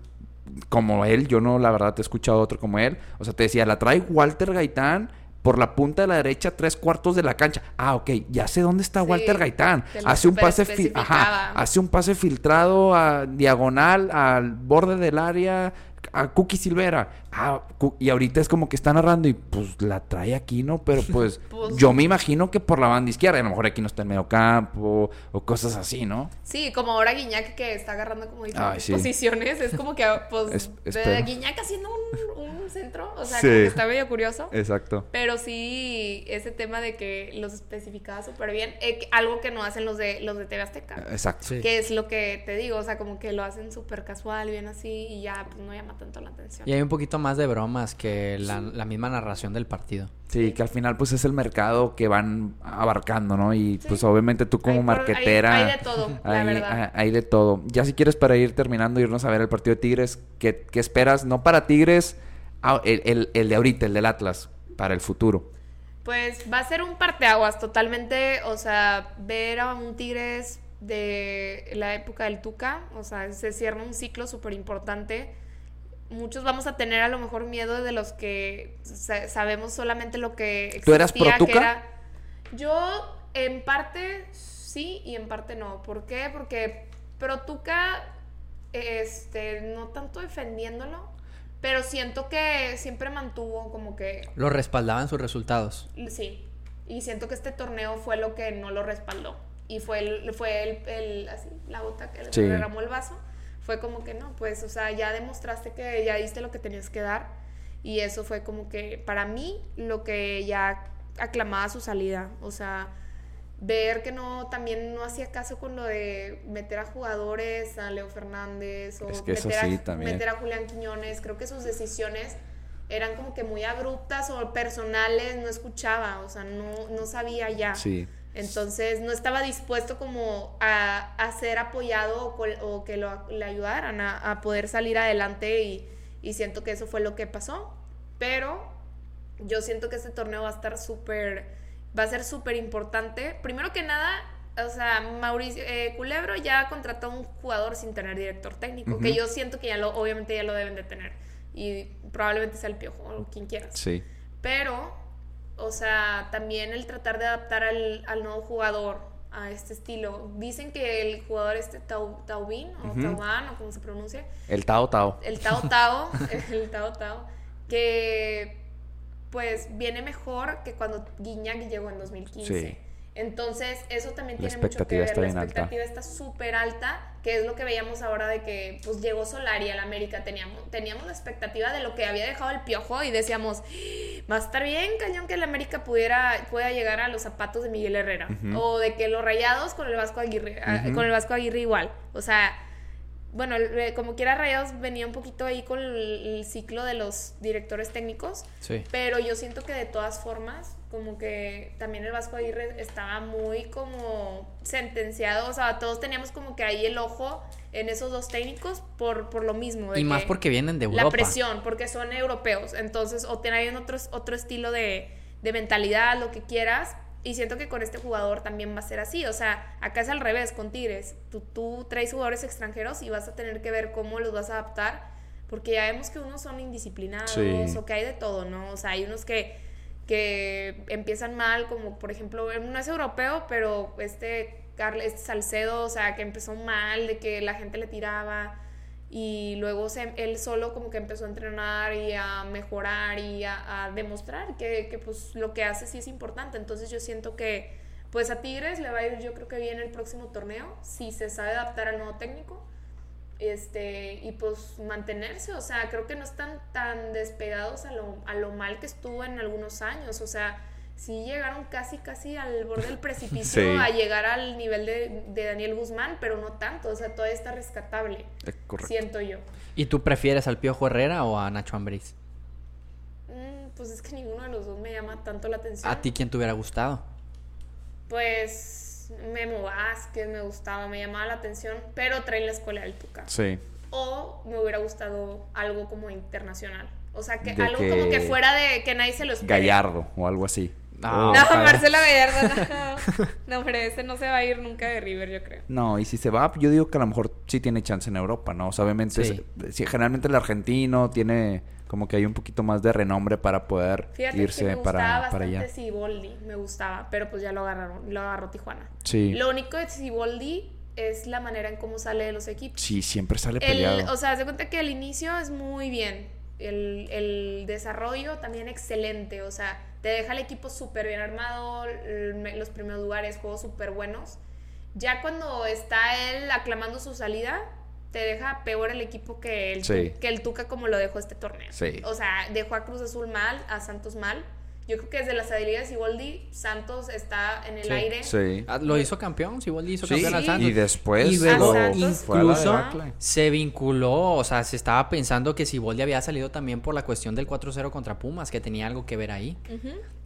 como él, yo no, la verdad, te he escuchado otro como él, o sea, te decía, la trae Walter Gaitán por la punta de la derecha, tres cuartos de la cancha. Ah, ok, ya sé dónde está Sí, Walter Gaitán. Hace un pase, ajá, hace un pase filtrado a diagonal al borde del área a Cookie Silvera. Ah, y ahorita es como que está narrando y pues la trae aquí, ¿no? Pero pues, Pues- yo me imagino que por la banda izquierda, a lo mejor aquí no está en medio campo o cosas así, ¿no? Sí, como ahora Guiñac que está agarrando como diferentes Ay, sí. posiciones, es como que pues Es- de espero. Guiñac haciendo un, un centro, o sea, Sí. como que está medio curioso. Exacto. Pero sí, ese tema de que los especificaba súper bien, eh, algo que no hacen los de los de TV Azteca. Exacto. Sí. Que es lo que te digo, o sea, como que lo hacen súper casual, bien así, y ya pues no llama tanto la atención. Y hay un poquito más de bromas que la, la misma narración del partido. Sí, que al final pues es el mercado que van abarcando, ¿no? Y Sí. pues obviamente tú como Hay marquetera... hay de todo, la verdad. hay de todo. Ya si quieres para ir terminando, irnos a ver el partido de Tigres, ¿qué, qué esperas? No para Tigres, ah, el, el- el de ahorita, el del Atlas, para el futuro. Pues va a ser un parteaguas totalmente, o sea, ver a un Tigres de la época del Tuca, o sea, se cierra un ciclo súper importante. Muchos vamos a tener a lo mejor miedo de los que sa- sabemos solamente lo que ¿Tú eras existía, pro que era- Yo en parte sí y en parte no. ¿Por qué? Porque pro Tuca, este, no tanto defendiéndolo, pero siento que siempre mantuvo como que Lo respaldaban sus resultados. Sí, y siento que este torneo fue lo que no lo respaldó. Y fue el, fue el, el- así, la gota que Sí. le derramó el vaso. Fue como que no, pues, o sea, ya demostraste que ya diste lo que tenías que dar. Y eso fue como que, para mí, lo que ya aclamaba su salida. O sea, ver que no, también no hacía caso con lo de meter a jugadores, a Leo Fernández, o Es que meter, sí, a, meter a Julián Quiñones. Creo que sus decisiones eran como que muy abruptas o personales, no escuchaba, o sea, no, no sabía ya. Sí. Entonces no estaba dispuesto como a, a ser apoyado o, que lo, le ayudaran a, a poder salir adelante y, y siento que eso fue lo que pasó. Pero yo siento que este torneo va a estar súper, va a ser súper importante. Primero que nada, o sea, Mauricio eh, Culebro ya contrató a un jugador sin tener director técnico, que yo siento que ya lo, obviamente ya lo deben de tener. Y probablemente sea el piojo o quien quieras. Sí. Pero, o sea, también el tratar de adaptar al, al nuevo jugador a este estilo. Dicen que el jugador este Tau, Taubín o. Taubán o como se pronuncia, El Tao Tao. el Tao Tao, el Tao Tao, que pues viene mejor que cuando Guiñac llegó en 2015. Sí. Entonces, eso también tiene mucho que expectativa ver. está La alta. expectativa está súper alta, que es lo que veíamos ahora de que pues llegó Solari al América. Teníamos, teníamos la expectativa de lo que había dejado el piojo y decíamos, va a estar bien, cañón, que el América pudiera, pueda llegar a los zapatos de Miguel Herrera. O de que los rayados con el Vasco Aguirre, a- Ujú. con el Vasco Aguirre igual. O sea, bueno, eh, como quiera Rayados venía un poquito ahí con el, el ciclo de los directores técnicos. Sí. Pero yo siento que de todas formas, como que también el Vasco Aguirre estaba muy como sentenciado, o sea, todos teníamos como que ahí el ojo en esos dos técnicos por, por lo mismo. de Y más que porque vienen de Europa. La presión, porque son europeos, entonces o tienen otro, otro estilo de, de mentalidad, lo que quieras. Y siento que con este jugador también va a ser así. O sea, acá es al revés, con Tigres. Tú, tú traes jugadores extranjeros y vas a tener que ver cómo los vas a adaptar. Porque ya vemos que unos son indisciplinados Sí. o que hay de todo, ¿no? O sea, hay unos que, que empiezan mal, como por ejemplo, no es europeo, pero este, este Salcedo, o sea, que empezó mal, de que la gente le tiraba y luego se- él solo como que empezó a entrenar y a mejorar y a, demostrar que, que, pues lo que hace sí es importante. Entonces yo siento que pues a Tigres le va a ir yo creo que bien el próximo torneo, si se sabe adaptar al nuevo técnico. Este, y pues mantenerse, o sea, creo que no están tan despegados a lo, a lo mal que estuvo en algunos años, o sea, sí llegaron casi, casi al borde del precipicio Sí. a llegar al nivel de, de Daniel Guzmán, pero no tanto, o sea, todavía está rescatable, Eh, correcto. siento yo. ¿Y tú prefieres al Piojo Herrera o a Nacho Ambriz? Mm, pues es que ninguno de los dos me llama tanto la atención. ¿A ti quién te hubiera gustado? Pues Memo Vázquez me gustaba, me llamaba la atención, pero trae la escuela del Tuca. Sí. O me hubiera gustado algo como internacional. O sea, que De algo que- como que fuera de que nadie se lo espere. Gallardo o algo así. No, No, ojalá. Marcela Gallardo, no. No, hombre, ese no se va a ir nunca de River, yo creo. No, y si se va, yo digo que a lo mejor sí tiene chance en Europa, ¿no? O sea, obviamente, Sí. es- sí, generalmente el argentino tiene como que hay un poquito más de renombre para poder Fíjate irse que me para, para allá. Siboldi, me gustaba, pero pues ya lo agarraron, lo agarró Tijuana. Sí. Lo único de Siboldi es la manera en cómo sale de los equipos. Sí, siempre sale El, peleado. o sea, haz de cuenta que el inicio es muy bien. El, el desarrollo también excelente. O sea, te deja el equipo súper bien armado. los primeros lugares, juegos súper buenos. Ya cuando está él aclamando su salida, te deja peor el equipo que el, Sí. Que el Tuca como lo dejó este torneo. Sí. O sea, dejó a Cruz Azul mal, a Santos mal. Yo creo que desde las salidas de Siboldi, Santos está en el Sí, aire. Sí. Ah, Lo hizo campeón, Siboldi hizo Sí, campeón al Santos. y después Y luego a incluso se vinculó, o sea, se estaba pensando que Siboldi había salido también por la cuestión del 4-0 contra Pumas, que tenía algo que ver ahí.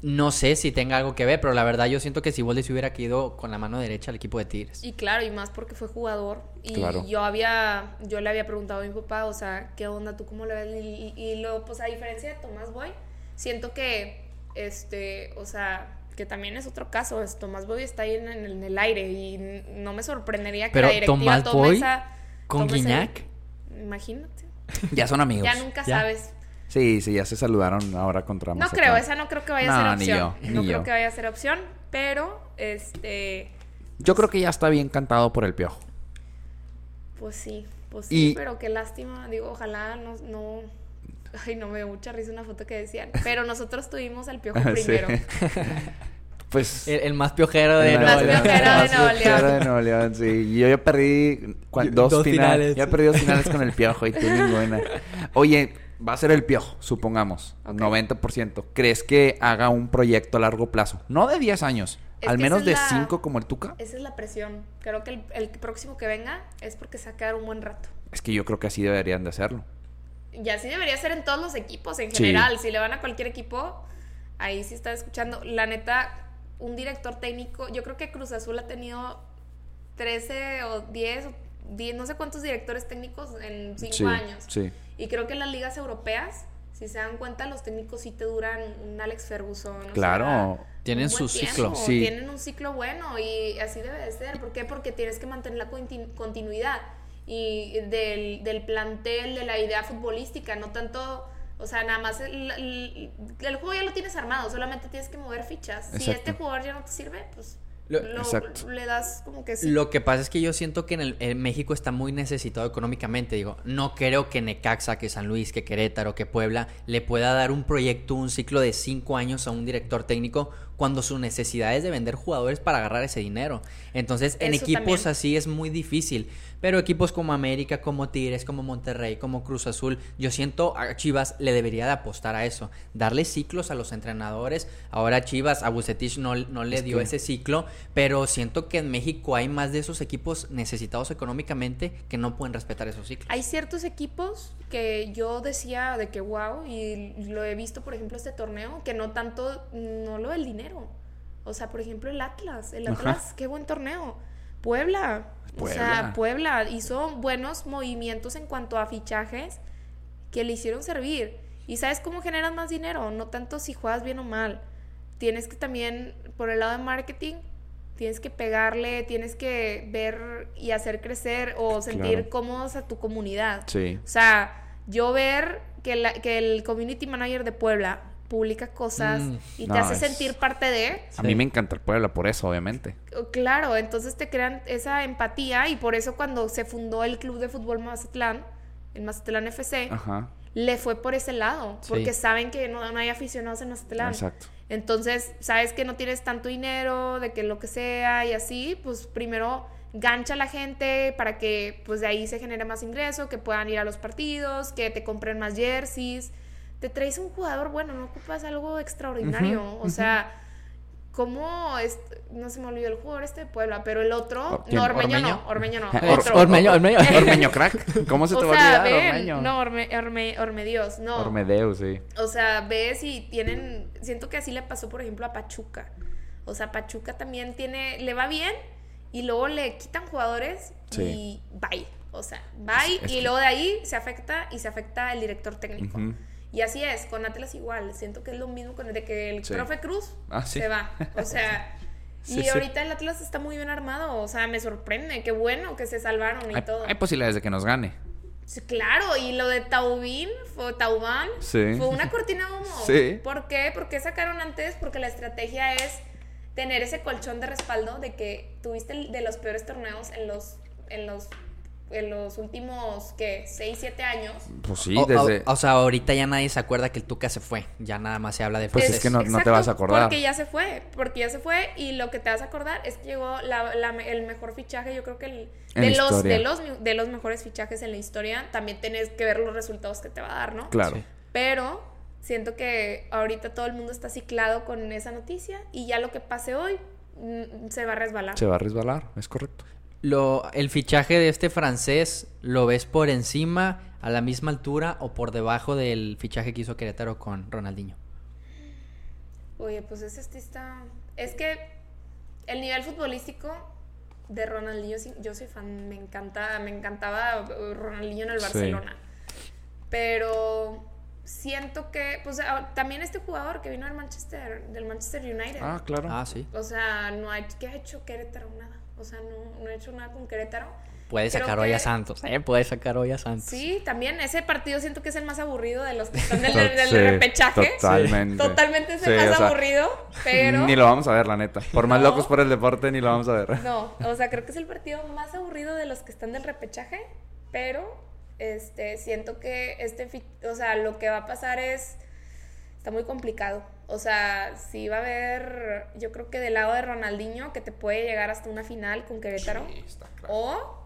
No sé si tenga algo que ver, pero la verdad yo siento que Siboldi se hubiera quedado con la mano derecha al equipo de Tigres. Y claro, y más porque fue jugador. Y Claro. yo había, yo le había preguntado a mi papá, o sea, ¿qué onda? ¿Tú cómo lo ves? Y, y- y luego, pues a diferencia de Tomás Boy, siento que, este, o sea, que también es otro caso. Es, Tomás Boy está ahí en, el- en el aire y no me sorprendería que Pero la directiva Tomás tome Boy esa... ¿Con tome ese- Guiñac? Imagínate. Ya son amigos. Ya nunca Ya. sabes. Sí, sí, ya se saludaron ahora contra No creo, esa no creo que vaya a No, ser ni opción. yo, no ni creo que vaya a ser opción, pero, este, Yo creo que ya está bien cantado por el piojo. Pues sí, pues sí, Y- pero qué lástima. Digo, ojalá no, no. Ay, no me dio mucha risa una foto que decían. Pero nosotros tuvimos al piojo Sí. primero. Pues... El, el más piojero de El más Nuevo León. piojero de más piojero de Nuevo León, sí. Y Yo ya perdí dos, dos finales. finales. Ya perdí dos finales con el piojo y tú ninguna. Oye, va a ser el piojo, supongamos. Ok. 90%. ¿Crees que haga un proyecto a largo plazo? No de 10 años. Es al menos de es la- 5 como el Tuca. Esa es la presión. Creo que el, el próximo que venga es porque se va a quedar un buen rato. Es que yo creo que así deberían de hacerlo. Y así debería ser en todos los equipos en Sí. general. Si le van a cualquier equipo, ahí sí está escuchando. La neta, un director técnico, yo creo que Cruz Azul ha tenido 13 o 10, o 10 no sé cuántos directores técnicos en 5 Sí, años. sí. Y creo que en las ligas europeas, si se dan cuenta, los técnicos sí te duran un Alex Ferguson. o Claro. sea, Tienen su tiempo, ciclo. Sí. Tienen un ciclo bueno y así debe de ser. ¿Por qué? Porque tienes que mantener la conti- continuidad y del, del plantel, de la idea futbolística, no tanto... O sea, nada más el, el- el juego ya lo tienes armado, solamente tienes que mover fichas. Si este jugador ya no te sirve, pues Lo- lo- Exacto. le das como que sí. Lo que pasa es que yo siento que en, el, en México está muy necesitado económicamente. Digo, no creo que Necaxa, que San Luis, que Querétaro, que Puebla le pueda dar un proyecto, un ciclo de cinco años a un director técnico cuando su necesidad es de vender jugadores para agarrar ese dinero. Entonces, en Eso equipos también. así es muy difícil. Pero equipos como América, como Tigres, como Monterrey, como Cruz Azul, yo siento a Chivas le debería de apostar a eso. Darle ciclos a los entrenadores. Ahora Chivas, a Bucetich no, no le Es dio que- ese ciclo, pero siento que en México hay más de esos equipos necesitados económicamente que no pueden respetar esos ciclos. Hay ciertos equipos que yo decía de que wow, y lo he visto, por ejemplo, este torneo, que no tanto, no lo del dinero. O sea, por ejemplo, el Atlas. El Ajá. Atlas, qué buen torneo. Puebla. O sea, Puebla. Puebla hizo buenos movimientos en cuanto a fichajes que le hicieron servir. ¿Y sabes cómo generas más dinero? No tanto si juegas bien o mal. Tienes que también, por el lado de marketing, tienes que pegarle, tienes que ver y hacer crecer o sentir Claro. cómodos a tu comunidad. Sí. O sea, yo ver que, la- que el community manager de Puebla publica cosas Mm, y te no, hace es- sentir parte de, A mí me encanta el Puebla por eso, obviamente. claro, entonces te crean esa empatía y por eso cuando se fundó el club de fútbol Mazatlán, el Mazatlán FC, Ajá. le fue por ese lado, Sí. porque saben que no, no hay aficionados en Mazatlán. Exacto. Entonces, sabes que no tienes tanto dinero, de que lo que sea y así, pues primero gancha a la gente para que pues de ahí se genere más ingreso, que puedan ir a los partidos, que te compren más jerseys. Te traes un jugador, bueno, no ocupas algo extraordinario. o sea, ¿cómo es? No se me olvidó el jugador este de Puebla, pero el otro, ¿quién? no, Ormeño, ¿Ormeño? no, Ormeño no, Or- otro. Ormeño, Ormeño. Ormeño crack. ¿Cómo se te o va a olvidar, ven, Ormeño? no, Orme, Orme- Ormedios, no. Ormedeus, sí. O sea, ves y tienen. Siento que así le pasó, por ejemplo, a Pachuca. O sea, Pachuca también tiene. Le va bien y luego le quitan jugadores Sí. y bye. O sea, bye Es- es y que- luego de ahí se afecta y se afecta el director técnico. Ujú. Y así es, con Atlas igual. Siento que es lo mismo con el de que el Sí. profe Cruz Ah, sí. se va. O sea. Sí, y ahorita el Atlas está muy bien armado. O sea, me sorprende. Qué bueno que se salvaron y Hay, todo. hay posibilidades de que nos gane. Claro, y lo de Taubín, fue Taubán, fue una cortina de humo. Sí. ¿Por qué? Porque sacaron antes, porque la estrategia es tener ese colchón de respaldo de que tuviste de los peores torneos en los, en los, en los últimos, ¿qué? 6, 7 años. Pues sí, O, desde... o- o sea, ahorita ya nadie se acuerda que el Tuca se fue. Ya nada más se habla de Pues es que no- no te vas a acordar. Porque ya se fue, porque ya se fue y lo que te vas a acordar es que llegó la- la- el mejor fichaje, yo creo que el, En de, los, de, los, de los mejores fichajes en la historia, también tenés que ver los resultados que te va a dar, ¿no? Claro. Sí. Pero siento que ahorita todo el mundo está ciclado con esa noticia y ya lo que pase hoy mm, se va a resbalar. Se va a resbalar, es correcto. Lo, el fichaje de este francés, ¿lo ves por encima, a la misma altura o por debajo del fichaje que hizo Querétaro con Ronaldinho? Oye, pues ese sí está... Es que el nivel futbolístico de Ronaldinho, yo soy fan, me encanta, me encantaba Ronaldinho en el Sí. Barcelona. Pero siento que, pues ah, también este jugador que vino del Manchester, del Manchester United. Ah, claro. Ah, sí. O sea, no ha, ¿qué ha hecho Querétaro? Nada. O sea, no, no ha hecho nada con Querétaro. Puede sacar que- hoy a Santos, ¿eh? Puede sacar hoy a Santos. Sí, también ese partido siento que es el más aburrido de los que están del, To- del sí, repechaje. Totalmente. Totalmente es Sí, el más o sea, aburrido, pero... Ni lo vamos a ver, la neta. Por más No. locos por el deporte, ni lo vamos a ver. No, o sea, creo que es el partido más aburrido de los que están del repechaje, pero este siento que este, o sea, lo que va a pasar es está muy complicado. O sea, sí va a haber, yo creo que del lado de Ronaldinho que te puede llegar hasta una final con Querétaro. O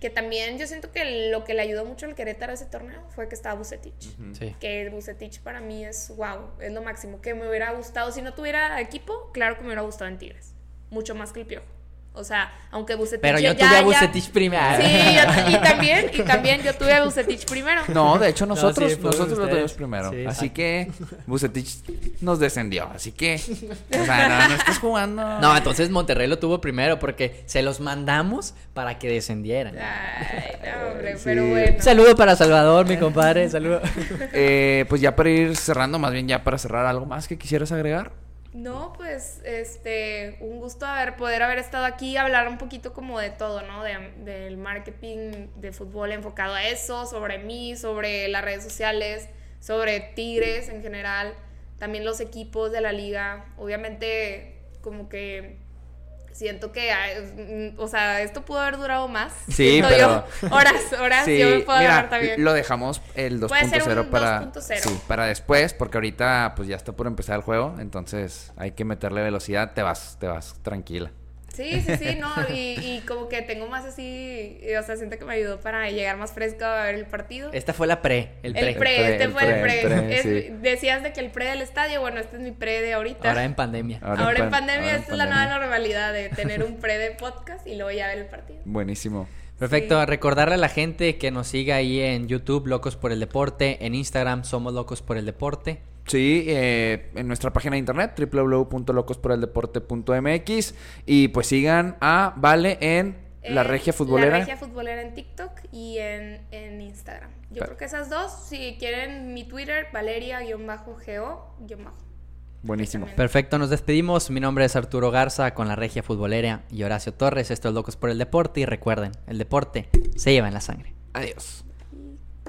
que también yo siento que lo que le ayudó mucho al Querétaro a ese torneo fue que estaba Bucetich. Sí. Que Bucetich para mí es wow, es lo máximo. Que me hubiera gustado, si no tuviera equipo, claro que me hubiera gustado en Tigres. Mucho más que el Piojo. O sea, aunque Bucetich Pero yo ya- tuve a ya- Bucetich primero. Sí, yo- y también, y también yo tuve a Bucetich primero. No, de hecho No, nosotros, sí, nosotros lo tuvimos primero. Sí, así exacto. que Bucetich nos descendió. Así que, o sea, no, no estás jugando. No, entonces Monterrey lo tuvo primero porque se los mandamos para que descendieran. Ay, no, hombre, Sí. pero bueno. Saludo para Salvador, mi compadre, saludo. Eh, pues ya para ir cerrando, más bien ya para cerrar, ¿algo más que quisieras agregar? No, pues, este, un gusto haber, poder haber estado aquí, hablar un poquito como de todo, ¿no? De- del marketing de fútbol enfocado a eso, sobre mí, sobre las redes sociales, sobre Tigres en general, también los equipos de la liga. Obviamente, como que siento que, mm, o sea, esto pudo haber durado más. Sí, pero- yo. horas, horas, Sí, yo me puedo mira, también. lo dejamos el Puede ser 2.0 un para 2.0. sí, para después, porque ahorita pues ya está por empezar el juego, entonces hay que meterle velocidad, te vas, te vas tranquila. Sí, sí, sí, no, y, y como que tengo más así, o sea, siento que me ayudó para llegar más fresco a ver el partido. Esta fue la pre, el pre. El pre, pre, este el fue el pre, pre. el pre, Es- sí. Decías de que el pre del estadio, bueno, este es mi pre de ahorita. Ahora en pandemia. Ahora Ahora en pan- pandemia, ahora en esta es la nueva normalidad de tener un pre de podcast y luego ya ver el partido. Buenísimo. Perfecto, Sí. recordarle a la gente que nos siga ahí en YouTube, Locos por el Deporte, en Instagram, Somos Locos por el Deporte. Sí, eh, en nuestra página de internet www.locosporeldeporte.mx y pues sigan a Vale en La Regia Futbolera. La Regia Futbolera en TikTok y en, en Instagram. Yo creo que esas dos, si quieren mi Twitter, Valeria-GO-. Buenísimo. Perfecto, nos despedimos. Mi nombre es Arturo Garza con la Regia Futbolera y Horacio Torres. Esto es Locos por el Deporte y recuerden, el deporte se lleva en la sangre. Adiós.